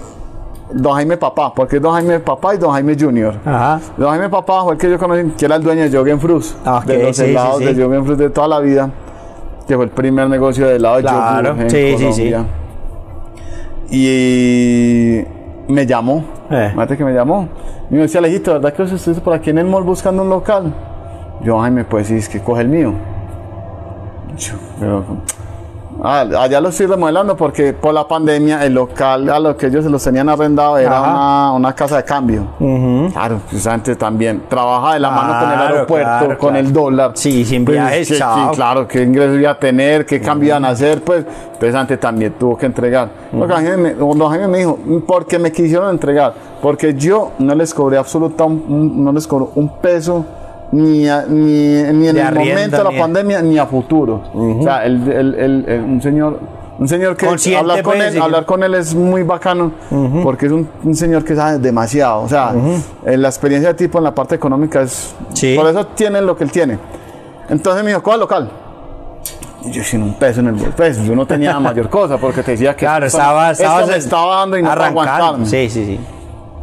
[SPEAKER 2] don Jaime Papá, porque es don Jaime Papá y don Jaime Junior.
[SPEAKER 1] Ajá.
[SPEAKER 2] Don Jaime Papá fue el que yo conocí, que era el dueño de Joggen Fruits,
[SPEAKER 1] Ah, ok,
[SPEAKER 2] de los
[SPEAKER 1] sí,
[SPEAKER 2] helados
[SPEAKER 1] sí.
[SPEAKER 2] de Joggen Fruits de toda la vida, que fue el primer negocio de helado de
[SPEAKER 1] Claro,
[SPEAKER 2] en
[SPEAKER 1] sí, sí, sí.
[SPEAKER 2] Colombia. Y me llamó,
[SPEAKER 1] Eh.
[SPEAKER 2] que me llamó. Y me decía, Alejito, ¿verdad que usted por aquí en el mall buscando un local? Yo, Jaime, pues sí, es que coge el mío. Yo, pero, ah, allá lo estoy remodelando porque por la pandemia el local a lo que ellos se los tenían arrendado era una, una casa de cambio. Claro, pues antes también trabaja de la mano con el aeropuerto,
[SPEAKER 1] claro,
[SPEAKER 2] con
[SPEAKER 1] claro.
[SPEAKER 2] el dólar.
[SPEAKER 1] Sí, sin
[SPEAKER 2] Pues,
[SPEAKER 1] viajes,
[SPEAKER 2] que- claro, qué ingresos iba a tener, qué cambio iban a hacer, pues, entonces antes también tuvo que entregar. Ángeles me- Los ángeles me dijo, porque me quisieron entregar, porque yo no les cobré absoluta, un- un- no les cobré un peso. Ni, a- ni, ni en
[SPEAKER 1] De
[SPEAKER 2] el momento de la pandemia ni a futuro. O sea, el, el- el- un señor, un señor que
[SPEAKER 1] Consciente,
[SPEAKER 2] hablar con
[SPEAKER 1] pues,
[SPEAKER 2] él, hablar con él es muy bacano, porque es un, un señor que sabe demasiado. O sea, eh, la experiencia de tipo en la parte económica es,
[SPEAKER 1] Sí.
[SPEAKER 2] por eso tiene lo que él tiene. Entonces me dijo, ¿cuál local? Y yo sin un peso en el bolso, pues yo no tenía <laughs> mayor cosa, porque te decía que
[SPEAKER 1] Claro,
[SPEAKER 2] esto-
[SPEAKER 1] estaba,
[SPEAKER 2] esto
[SPEAKER 1] estaba
[SPEAKER 2] me estaba dando y no aguantarme.
[SPEAKER 1] Sí, sí, sí.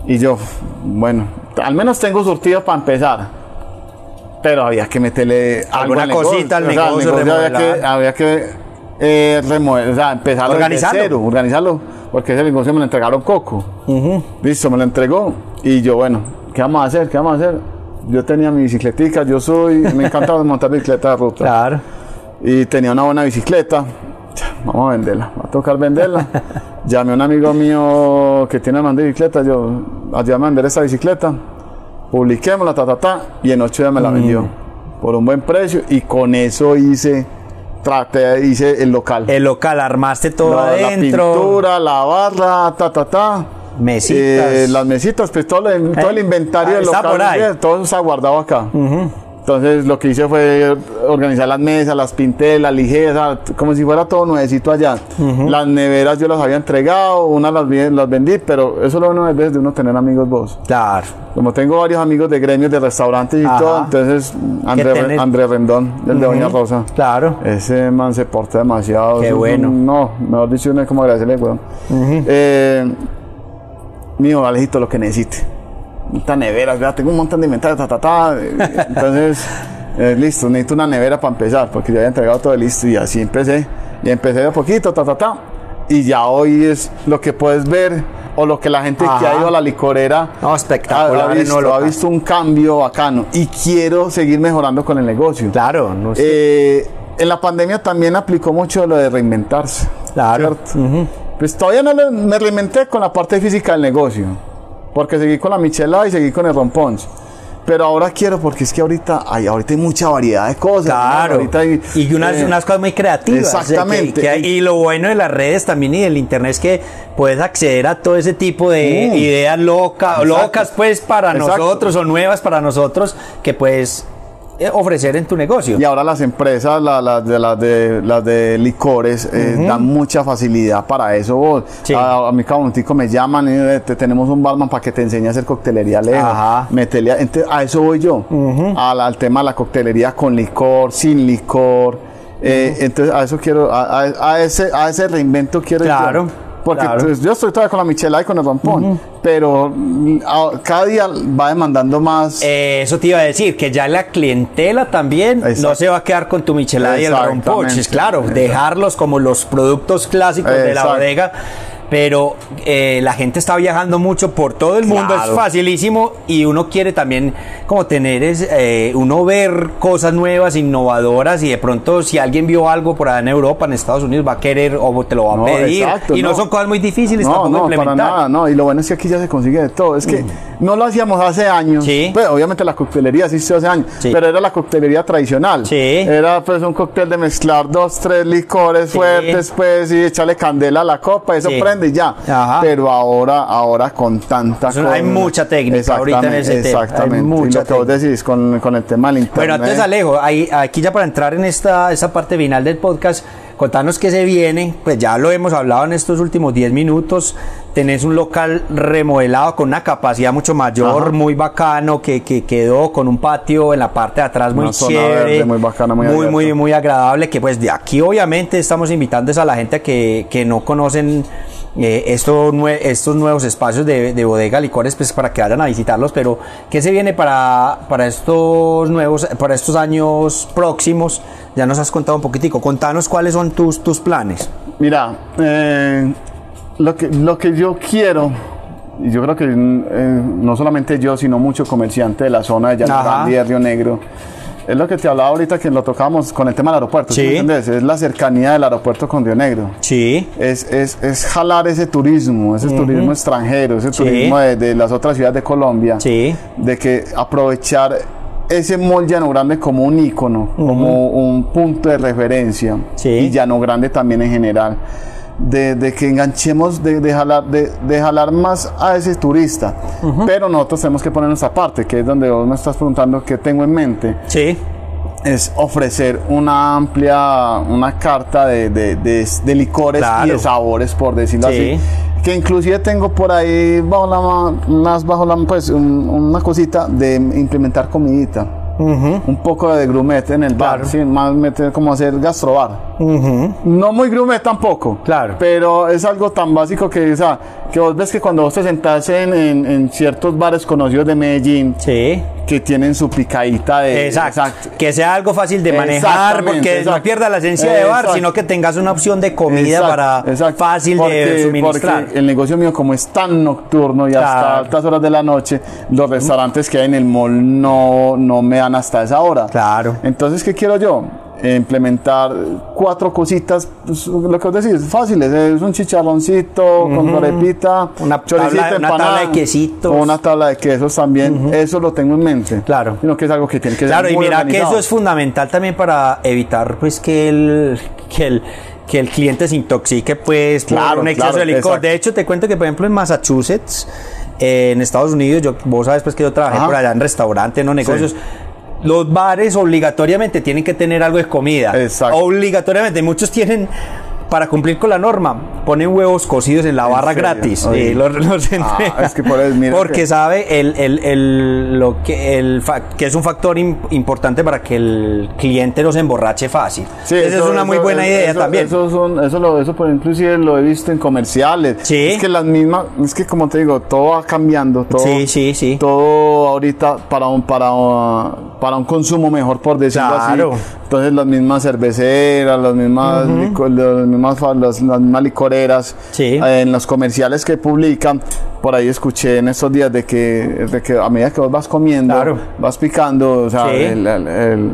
[SPEAKER 2] Y yo, bueno, al menos tengo surtido para empezar. Pero había que meterle algo
[SPEAKER 1] Alguna
[SPEAKER 2] al negocio.
[SPEAKER 1] cosita al
[SPEAKER 2] O sea, el
[SPEAKER 1] negocio,
[SPEAKER 2] había que, había que eh, remover- o sea, empezar
[SPEAKER 1] Organizarlo.
[SPEAKER 2] desde cero, organizarlo. Porque ese negocio me lo entregaron Coco. Listo, me lo entregó. Y yo, bueno, ¿qué vamos a hacer? ¿Qué vamos a hacer? Yo tenía mi bicicletica, yo soy, me encanta <laughs> montar bicicleta de ruta
[SPEAKER 1] Claro.
[SPEAKER 2] y tenía una buena bicicleta. Vamos a venderla, va a tocar venderla. <laughs> Llamé a un amigo mío que tiene una bicicleta, yo ayúdame a vender esa bicicleta. Publiquémosla, ta, ta, ta, y en ocho días me la vendió por un buen precio y con eso hice, traté, hice el local.
[SPEAKER 1] El local, armaste todo
[SPEAKER 2] la, la
[SPEAKER 1] adentro.
[SPEAKER 2] pintura, la barra, ta, ta, ta.
[SPEAKER 1] Mesitas.
[SPEAKER 2] Eh, las mesitas, pues todo, el- todo el inventario
[SPEAKER 1] Ah,
[SPEAKER 2] del local,
[SPEAKER 1] por ahí.
[SPEAKER 2] eh, todo eso está guardado acá. Entonces lo que hice fue organizar las mesas, las pinté, las lijé, o sea, t- como si fuera todo nuevecito allá. Las neveras yo las había entregado, unas las, vendí, pero eso es lo bueno de uno tener amigos vos.
[SPEAKER 1] Claro.
[SPEAKER 2] Como tengo varios amigos de gremios, de restaurantes y
[SPEAKER 1] Ajá.
[SPEAKER 2] todo, entonces André, André Rendón, el de Doña Rosa.
[SPEAKER 1] Claro.
[SPEAKER 2] Ese man se porta demasiado.
[SPEAKER 1] Qué
[SPEAKER 2] es
[SPEAKER 1] bueno.
[SPEAKER 2] un- no, mejor dicho, no hay como agradecerle, weón. Eh, mío, Alejito, lo que necesite. Esta nevera, ya tengo un montón de inventario, ta, ta, ta. Entonces, <laughs> eh, listo, necesito una nevera para empezar, porque yo había entregado todo listo y así empecé. Y empecé de a poquito, ta, ta, ta. Y ya hoy es lo que puedes ver, o lo que la gente que
[SPEAKER 1] Ajá.
[SPEAKER 2] ha ido a la licorera
[SPEAKER 1] No, espectacular,
[SPEAKER 2] ha, ha visto,
[SPEAKER 1] no,
[SPEAKER 2] ha visto un cambio bacano. Y quiero seguir mejorando con el negocio.
[SPEAKER 1] Claro, no sé.
[SPEAKER 2] Eh, en la pandemia también aplicó mucho lo de reinventarse.
[SPEAKER 1] Claro.
[SPEAKER 2] ¿cierto? Pues todavía no me reinventé con la parte física del negocio. Porque seguí con la michelada y seguí con el rompunch. Pero ahora quiero, porque es que ahorita hay, ahorita hay mucha variedad de cosas. ¿no?
[SPEAKER 1] Claro.
[SPEAKER 2] Ahorita hay,
[SPEAKER 1] y unas,
[SPEAKER 2] eh,
[SPEAKER 1] unas cosas muy creativas.
[SPEAKER 2] Exactamente.
[SPEAKER 1] que- que hay- y lo bueno de las redes también y del internet es que puedes acceder a todo ese tipo de
[SPEAKER 2] Mm.
[SPEAKER 1] ideas locas, locas pues para
[SPEAKER 2] Exacto.
[SPEAKER 1] nosotros o nuevas para nosotros que puedes eh, ofrecer en tu negocio.
[SPEAKER 2] Y ahora las empresas, la- las de, las de, las de licores, eh, dan mucha facilidad para eso. Vos,
[SPEAKER 1] Sí.
[SPEAKER 2] a, a mí cada momentico me llaman y eh, te, tenemos un barman para que te enseñe a hacer coctelería lejos.
[SPEAKER 1] Ajá.
[SPEAKER 2] Metele entonces, a eso voy yo. al, al tema de la coctelería con licor, sin licor. Eh, Entonces a eso quiero, a, a- a ese, a ese reinvento quiero yo. Porque
[SPEAKER 1] claro.
[SPEAKER 2] pues, yo estoy todavía con la michelada y con el rompón. Pero mm, a- cada día va demandando más.
[SPEAKER 1] Eh, eso te iba a decir, que ya la clientela también no se va a quedar con tu michelada y el
[SPEAKER 2] Exactamente.
[SPEAKER 1] rompoches, claro, dejarlos como los productos clásicos de la bodega. Pero eh, la gente está viajando mucho por todo el mundo,
[SPEAKER 2] Claro.
[SPEAKER 1] es facilísimo y uno quiere también como tener, es, eh, uno ver cosas nuevas, innovadoras y de pronto si alguien vio algo por allá en Europa, en Estados Unidos, va a querer o te lo va a
[SPEAKER 2] No,
[SPEAKER 1] pedir.
[SPEAKER 2] exacto,
[SPEAKER 1] y no.
[SPEAKER 2] no.
[SPEAKER 1] son cosas muy difíciles
[SPEAKER 2] No,
[SPEAKER 1] tampoco
[SPEAKER 2] no, para
[SPEAKER 1] implementar.
[SPEAKER 2] nada, no. Y lo bueno es que aquí ya se consigue de todo. Es que no lo hacíamos hace años.
[SPEAKER 1] Sí.
[SPEAKER 2] Pues, obviamente la coctelería sí se hace años,
[SPEAKER 1] Sí.
[SPEAKER 2] pero era la coctelería tradicional.
[SPEAKER 1] Sí.
[SPEAKER 2] Era pues un cóctel de mezclar dos, tres licores
[SPEAKER 1] Sí.
[SPEAKER 2] fuertes, pues, y echarle candela a la copa, eso prende y ya.
[SPEAKER 1] Ajá.
[SPEAKER 2] Pero ahora, ahora con tanta
[SPEAKER 1] Eso, hay mucha técnica ahorita en
[SPEAKER 2] Exactamente,
[SPEAKER 1] ese tema, hay
[SPEAKER 2] Exactamente. Y
[SPEAKER 1] mucha
[SPEAKER 2] lo que vos decís con, con el tema del internet.
[SPEAKER 1] Bueno, entonces Alejo, ahí, aquí ya para entrar en esta, esta parte final del podcast, contanos qué se viene, pues ya lo hemos hablado en estos últimos 10 minutos, tenés un local remodelado con una capacidad mucho mayor,
[SPEAKER 2] Ajá.
[SPEAKER 1] muy bacano, que, que quedó con un patio en la parte de atrás muy
[SPEAKER 2] Una
[SPEAKER 1] chévere,
[SPEAKER 2] verde muy bacana, muy
[SPEAKER 1] muy, muy, muy agradable, que pues de aquí obviamente estamos invitando a la gente que, que no conocen eh, estos, nue- estos nuevos espacios de, de bodega licores pues para que vayan a visitarlos pero ¿qué se viene para, para estos nuevos para estos años próximos? ya nos has contado un poquitico contanos cuáles son tus, tus planes
[SPEAKER 2] Mira, eh, lo, que, lo que yo quiero, y yo creo que eh, no solamente yo, sino muchos comerciantes de la zona de Llano
[SPEAKER 1] Ajá.
[SPEAKER 2] Grande y de Río Negro, es lo que te hablaba ahorita que lo tocamos con el tema del aeropuerto. ¿sí
[SPEAKER 1] Sí.
[SPEAKER 2] me entiendes? Es la cercanía del aeropuerto con Río Negro.
[SPEAKER 1] sí
[SPEAKER 2] Es, es, es jalar ese turismo, ese turismo extranjero, ese
[SPEAKER 1] Sí.
[SPEAKER 2] turismo de, de las otras ciudades de Colombia.
[SPEAKER 1] Sí.
[SPEAKER 2] De que aprovechar ese mall Llano Grande como un ícono, como un punto de referencia.
[SPEAKER 1] Sí.
[SPEAKER 2] Y Llano Grande también en general. De, de que enganchemos, de, de jalar, de, jalar más a ese turista. Pero nosotros tenemos que poner nuestra parte, que es donde vos me estás preguntando qué tengo en mente
[SPEAKER 1] sí
[SPEAKER 2] es ofrecer una amplia, una carta de, de- de- de licores
[SPEAKER 1] Claro.
[SPEAKER 2] y de sabores, por decirlo
[SPEAKER 1] Sí.
[SPEAKER 2] así. Que inclusive tengo por ahí, bajo la, más bajo la, pues, un- una cosita de implementar comidita. Un poco de grumet en el bar,
[SPEAKER 1] Claro.
[SPEAKER 2] sí, más meter como hacer gastrobar.
[SPEAKER 1] Ujú.
[SPEAKER 2] No muy grumet tampoco.
[SPEAKER 1] Claro.
[SPEAKER 2] Pero es algo tan básico que, o sea, que vos ves que cuando vos te sentás en, en- en ciertos bares conocidos de Medellín,
[SPEAKER 1] sí
[SPEAKER 2] que tienen su picadita de...
[SPEAKER 1] Exacto. Que sea algo fácil de manejar, porque no pierda la esencia de bar, sino que tengas una opción de comida para fácil
[SPEAKER 2] Porque-
[SPEAKER 1] de suministrar.
[SPEAKER 2] Porque el negocio mío, como es tan nocturno y hasta
[SPEAKER 1] Claro.
[SPEAKER 2] altas horas de la noche, los restaurantes que hay en el mall no, no me dan hasta esa hora.
[SPEAKER 1] Claro.
[SPEAKER 2] Entonces, ¿qué quiero yo? Eh, Implementar cuatro cositas, pues, lo que os decís, fáciles. Es un chicharroncito con arepita,
[SPEAKER 1] Una
[SPEAKER 2] choricito,
[SPEAKER 1] tabla- una tabla de quesitos.
[SPEAKER 2] o Una tabla de quesos también. Eso lo tengo en mente.
[SPEAKER 1] Claro.
[SPEAKER 2] Sino que es algo que tiene que
[SPEAKER 1] Claro,
[SPEAKER 2] ser
[SPEAKER 1] y
[SPEAKER 2] muy
[SPEAKER 1] mira que eso es fundamental también para evitar pues que el, que el, que el cliente se intoxique pues por
[SPEAKER 2] Claro,
[SPEAKER 1] un exceso
[SPEAKER 2] claro,
[SPEAKER 1] de licor.
[SPEAKER 2] exacto.
[SPEAKER 1] De hecho, te cuento que por ejemplo en Massachusetts, eh, en Estados Unidos, yo, vos sabes pues que yo trabajé
[SPEAKER 2] Ajá.
[SPEAKER 1] por allá en restaurantes, no negocios. Los bares obligatoriamente tienen que tener algo de comida.
[SPEAKER 2] Exacto.
[SPEAKER 1] Obligatoriamente. Muchos tienen, para cumplir con la norma, ponen huevos cocidos en la barra
[SPEAKER 2] serio?
[SPEAKER 1] gratis.
[SPEAKER 2] Oye.
[SPEAKER 1] Los- los
[SPEAKER 2] Ah, es que por eso, mira
[SPEAKER 1] Porque
[SPEAKER 2] que-
[SPEAKER 1] sabe el, el- el- lo que, el que es un factor im- importante para que el cliente no se emborrache fácil.
[SPEAKER 2] Sí,
[SPEAKER 1] Esa es una muy
[SPEAKER 2] eso-
[SPEAKER 1] buena idea
[SPEAKER 2] eso-
[SPEAKER 1] también.
[SPEAKER 2] Eso, son, eso, lo, eso por inclusive lo he visto en comerciales.
[SPEAKER 1] Sí.
[SPEAKER 2] Es que las mismas, es que como te digo, todo va cambiando. Todo,
[SPEAKER 1] Sí, sí, sí.
[SPEAKER 2] Todo ahorita para un, para, uh, para un consumo mejor, por decirlo
[SPEAKER 1] Claro.
[SPEAKER 2] así. Entonces las mismas cerveceras, las mismas, lico- las, mismas las- las mismas licoreras,
[SPEAKER 1] Sí.
[SPEAKER 2] eh, en los comerciales que publican, por ahí escuché en estos días de que, de que a medida que vos vas comiendo,
[SPEAKER 1] Claro.
[SPEAKER 2] vas picando, o sea,
[SPEAKER 1] Sí.
[SPEAKER 2] el, el- el-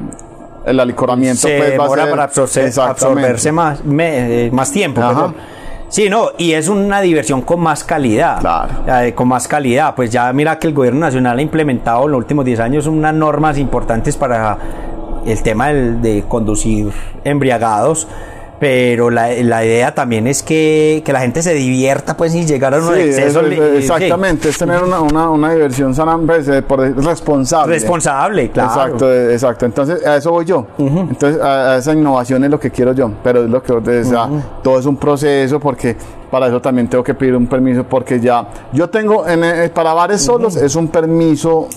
[SPEAKER 2] el alicoramiento
[SPEAKER 1] se
[SPEAKER 2] pues, va a
[SPEAKER 1] demora
[SPEAKER 2] ser-
[SPEAKER 1] para absorber- absorberse más, me- eh, más tiempo. Sí, no, y es una diversión con más calidad.
[SPEAKER 2] Claro.
[SPEAKER 1] Eh, con más calidad. Pues ya mira que el gobierno nacional ha implementado en los últimos 10 años unas normas importantes para el tema del- de conducir embriagados. Pero la, la idea también es que, que la gente se divierta, pues, sin llegar a unos
[SPEAKER 2] Sí,
[SPEAKER 1] excesos.
[SPEAKER 2] es-
[SPEAKER 1] sí.
[SPEAKER 2] exactamente, es tener una, una, una diversión sana, pues, eh, por- responsable.
[SPEAKER 1] Responsable, claro.
[SPEAKER 2] Exacto, eh, exacto. Entonces, a eso voy yo. Entonces, a, a esa innovación es lo que quiero yo. Pero es lo que, o sea, todo es un proceso porque para eso también tengo que pedir un permiso porque ya, yo tengo, en, eh, para bares solos es un permiso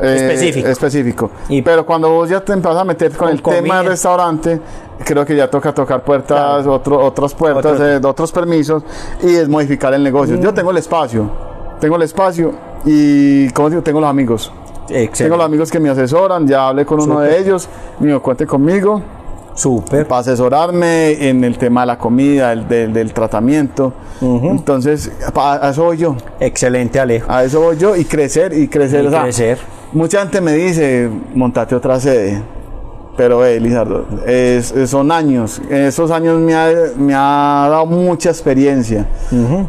[SPEAKER 2] eh,
[SPEAKER 1] Específico.
[SPEAKER 2] específico.
[SPEAKER 1] Y-
[SPEAKER 2] pero cuando vos ya te empiezas a meter con,
[SPEAKER 1] Con
[SPEAKER 2] el tema del restaurante, creo que ya toca tocar puertas, otro- otras puertas,
[SPEAKER 1] Otros.
[SPEAKER 2] eh, otros permisos y es modificar el negocio.
[SPEAKER 1] Mm.
[SPEAKER 2] Yo tengo el espacio, tengo el espacio y, como digo, tengo los amigos.
[SPEAKER 1] Excelente.
[SPEAKER 2] Tengo los amigos que me asesoran, ya hablé con uno de ellos, me dijo, cuente conmigo
[SPEAKER 1] Súper.
[SPEAKER 2] para asesorarme en el tema de la comida, el, del, del tratamiento. Entonces, a eso voy yo,
[SPEAKER 1] Excelente, Alejo.
[SPEAKER 2] a eso voy yo y crecer y crecer.
[SPEAKER 1] Y
[SPEAKER 2] o sea,
[SPEAKER 1] crecer.
[SPEAKER 2] Mucha gente me dice, montate otra sede. Pero, eh, Lizardo, es- es- son años. Esos años me ha, me ha dado mucha experiencia.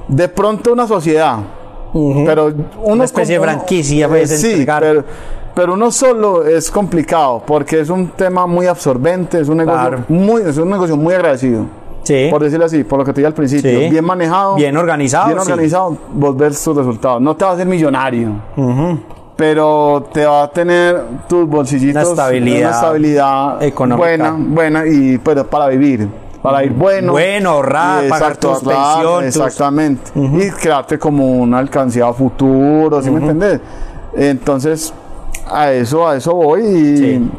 [SPEAKER 2] De pronto una sociedad. Pero uno
[SPEAKER 1] Una especie de franquicia, pues,
[SPEAKER 2] eh, sí, pero, pero uno solo es complicado porque es un tema muy absorbente, es un negocio,
[SPEAKER 1] Claro.
[SPEAKER 2] muy, es un negocio muy agradecido.
[SPEAKER 1] Sí.
[SPEAKER 2] Por decirlo así, por lo que te dije al principio.
[SPEAKER 1] Sí.
[SPEAKER 2] Bien manejado.
[SPEAKER 1] Bien organizado,
[SPEAKER 2] Bien
[SPEAKER 1] sí.
[SPEAKER 2] organizado, vos ves tus resultados. No te vas a hacer millonario pero te va a tener tus bolsillitos
[SPEAKER 1] Una estabilidad
[SPEAKER 2] una estabilidad
[SPEAKER 1] económica.
[SPEAKER 2] buena buena y pero para vivir para ir bueno
[SPEAKER 1] Bueno, ahorrar, pagar tus
[SPEAKER 2] ahorrar,
[SPEAKER 1] pensión, tus-
[SPEAKER 2] exactamente y crearte como una alcancía a futuro ¿sí me entendés? entonces a eso a eso voy y
[SPEAKER 1] Sí.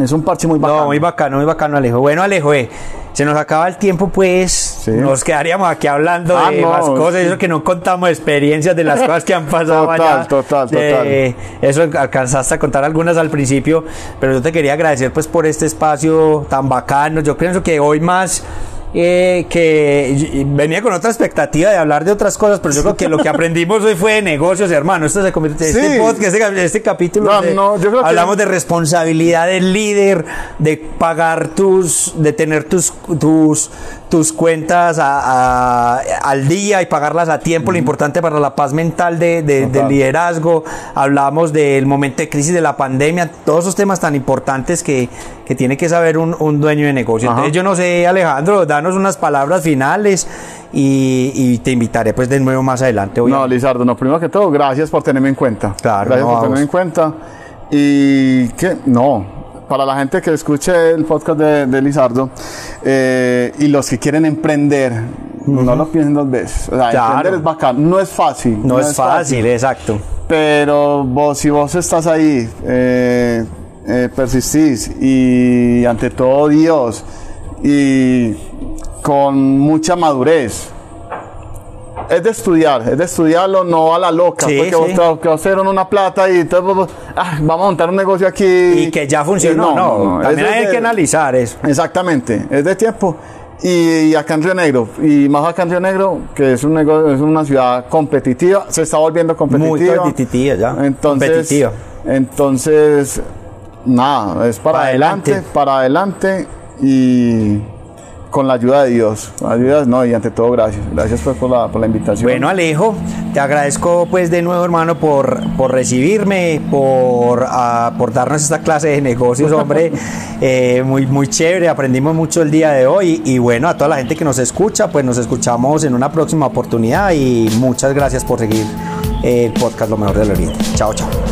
[SPEAKER 2] es un parche muy bacano
[SPEAKER 1] No, muy bacano, muy bacano, Alejo. Bueno, Alejo, eh, se nos acaba el tiempo, pues nos quedaríamos aquí hablando
[SPEAKER 2] Ah,
[SPEAKER 1] de
[SPEAKER 2] no,
[SPEAKER 1] más cosas,
[SPEAKER 2] sí.
[SPEAKER 1] eso que no contamos experiencias de las <laughs> cosas que han pasado
[SPEAKER 2] Total,
[SPEAKER 1] allá.
[SPEAKER 2] total,
[SPEAKER 1] Eh, Eso alcanzaste a contar algunas al principio, pero yo te quería agradecer pues por este espacio tan bacano. Yo pienso que hoy más eh, que venía con otra expectativa de hablar de otras cosas, pero yo creo que lo que <laughs> aprendimos hoy fue de negocios, hermano. Esto se este podcast, este, este capítulo
[SPEAKER 2] No,
[SPEAKER 1] de-
[SPEAKER 2] no, yo creo que-
[SPEAKER 1] hablamos de responsabilidad del líder, de pagar tus, de tener tus, tus, tus cuentas a- a- al día y pagarlas a tiempo, lo importante para la paz mental de, de- del liderazgo. Hablamos del momento de crisis de la pandemia, todos esos temas tan importantes que, que tiene que saber un, un dueño de negocio.
[SPEAKER 2] Ajá.
[SPEAKER 1] Entonces yo no sé, Alejandro, danos unas palabras finales y, y te invitaré pues de nuevo más adelante.
[SPEAKER 2] No,
[SPEAKER 1] obviamente.
[SPEAKER 2] Lizardo, no, primero que todo, gracias por tenerme en cuenta.
[SPEAKER 1] Claro,
[SPEAKER 2] Gracias
[SPEAKER 1] no,
[SPEAKER 2] por tenerme en cuenta. Y que, no, para la gente que escuche el podcast de, de Lizardo eh, y los que quieren emprender, no lo piensen dos veces. O sea,
[SPEAKER 1] Claro.
[SPEAKER 2] emprender es bacán, no es fácil.
[SPEAKER 1] no, es fácil, exacto.
[SPEAKER 2] Pero vos, si vos estás ahí, eh, eh, persistís y ante todo Dios y con mucha madurez. Es de estudiar, es de estudiarlo, no a la loca,
[SPEAKER 1] Sí,
[SPEAKER 2] porque
[SPEAKER 1] sí.
[SPEAKER 2] vos que una plata y vos, ah, vamos a montar un negocio aquí.
[SPEAKER 1] Y que ya funcionó,
[SPEAKER 2] Y
[SPEAKER 1] no, también hay
[SPEAKER 2] de-
[SPEAKER 1] que analizar eso.
[SPEAKER 2] Exactamente, es de tiempo. Y, y acá en Río Negro, y más acá en Río Negro, que es, un nego- es una ciudad competitiva, se está volviendo competitiva.
[SPEAKER 1] Muy competitiva ya,
[SPEAKER 2] Entonces,
[SPEAKER 1] competitiva.
[SPEAKER 2] entonces nada, es para,
[SPEAKER 1] Para
[SPEAKER 2] adelante,
[SPEAKER 1] adelante.
[SPEAKER 2] para adelante y con la ayuda de Dios. Ayuda, no, y ante todo, gracias. Gracias pues, por, la, por la invitación.
[SPEAKER 1] Bueno, Alejo, te agradezco pues de nuevo, hermano, por, por recibirme, por, ah, por darnos esta clase de negocios, hombre. <laughs> Eh, muy, muy chévere, aprendimos mucho el día de hoy. Y bueno, a toda la gente que nos escucha, pues nos escuchamos en una próxima oportunidad. Y muchas gracias por seguir el podcast Lo Mejor del Oriente. Chao, chao.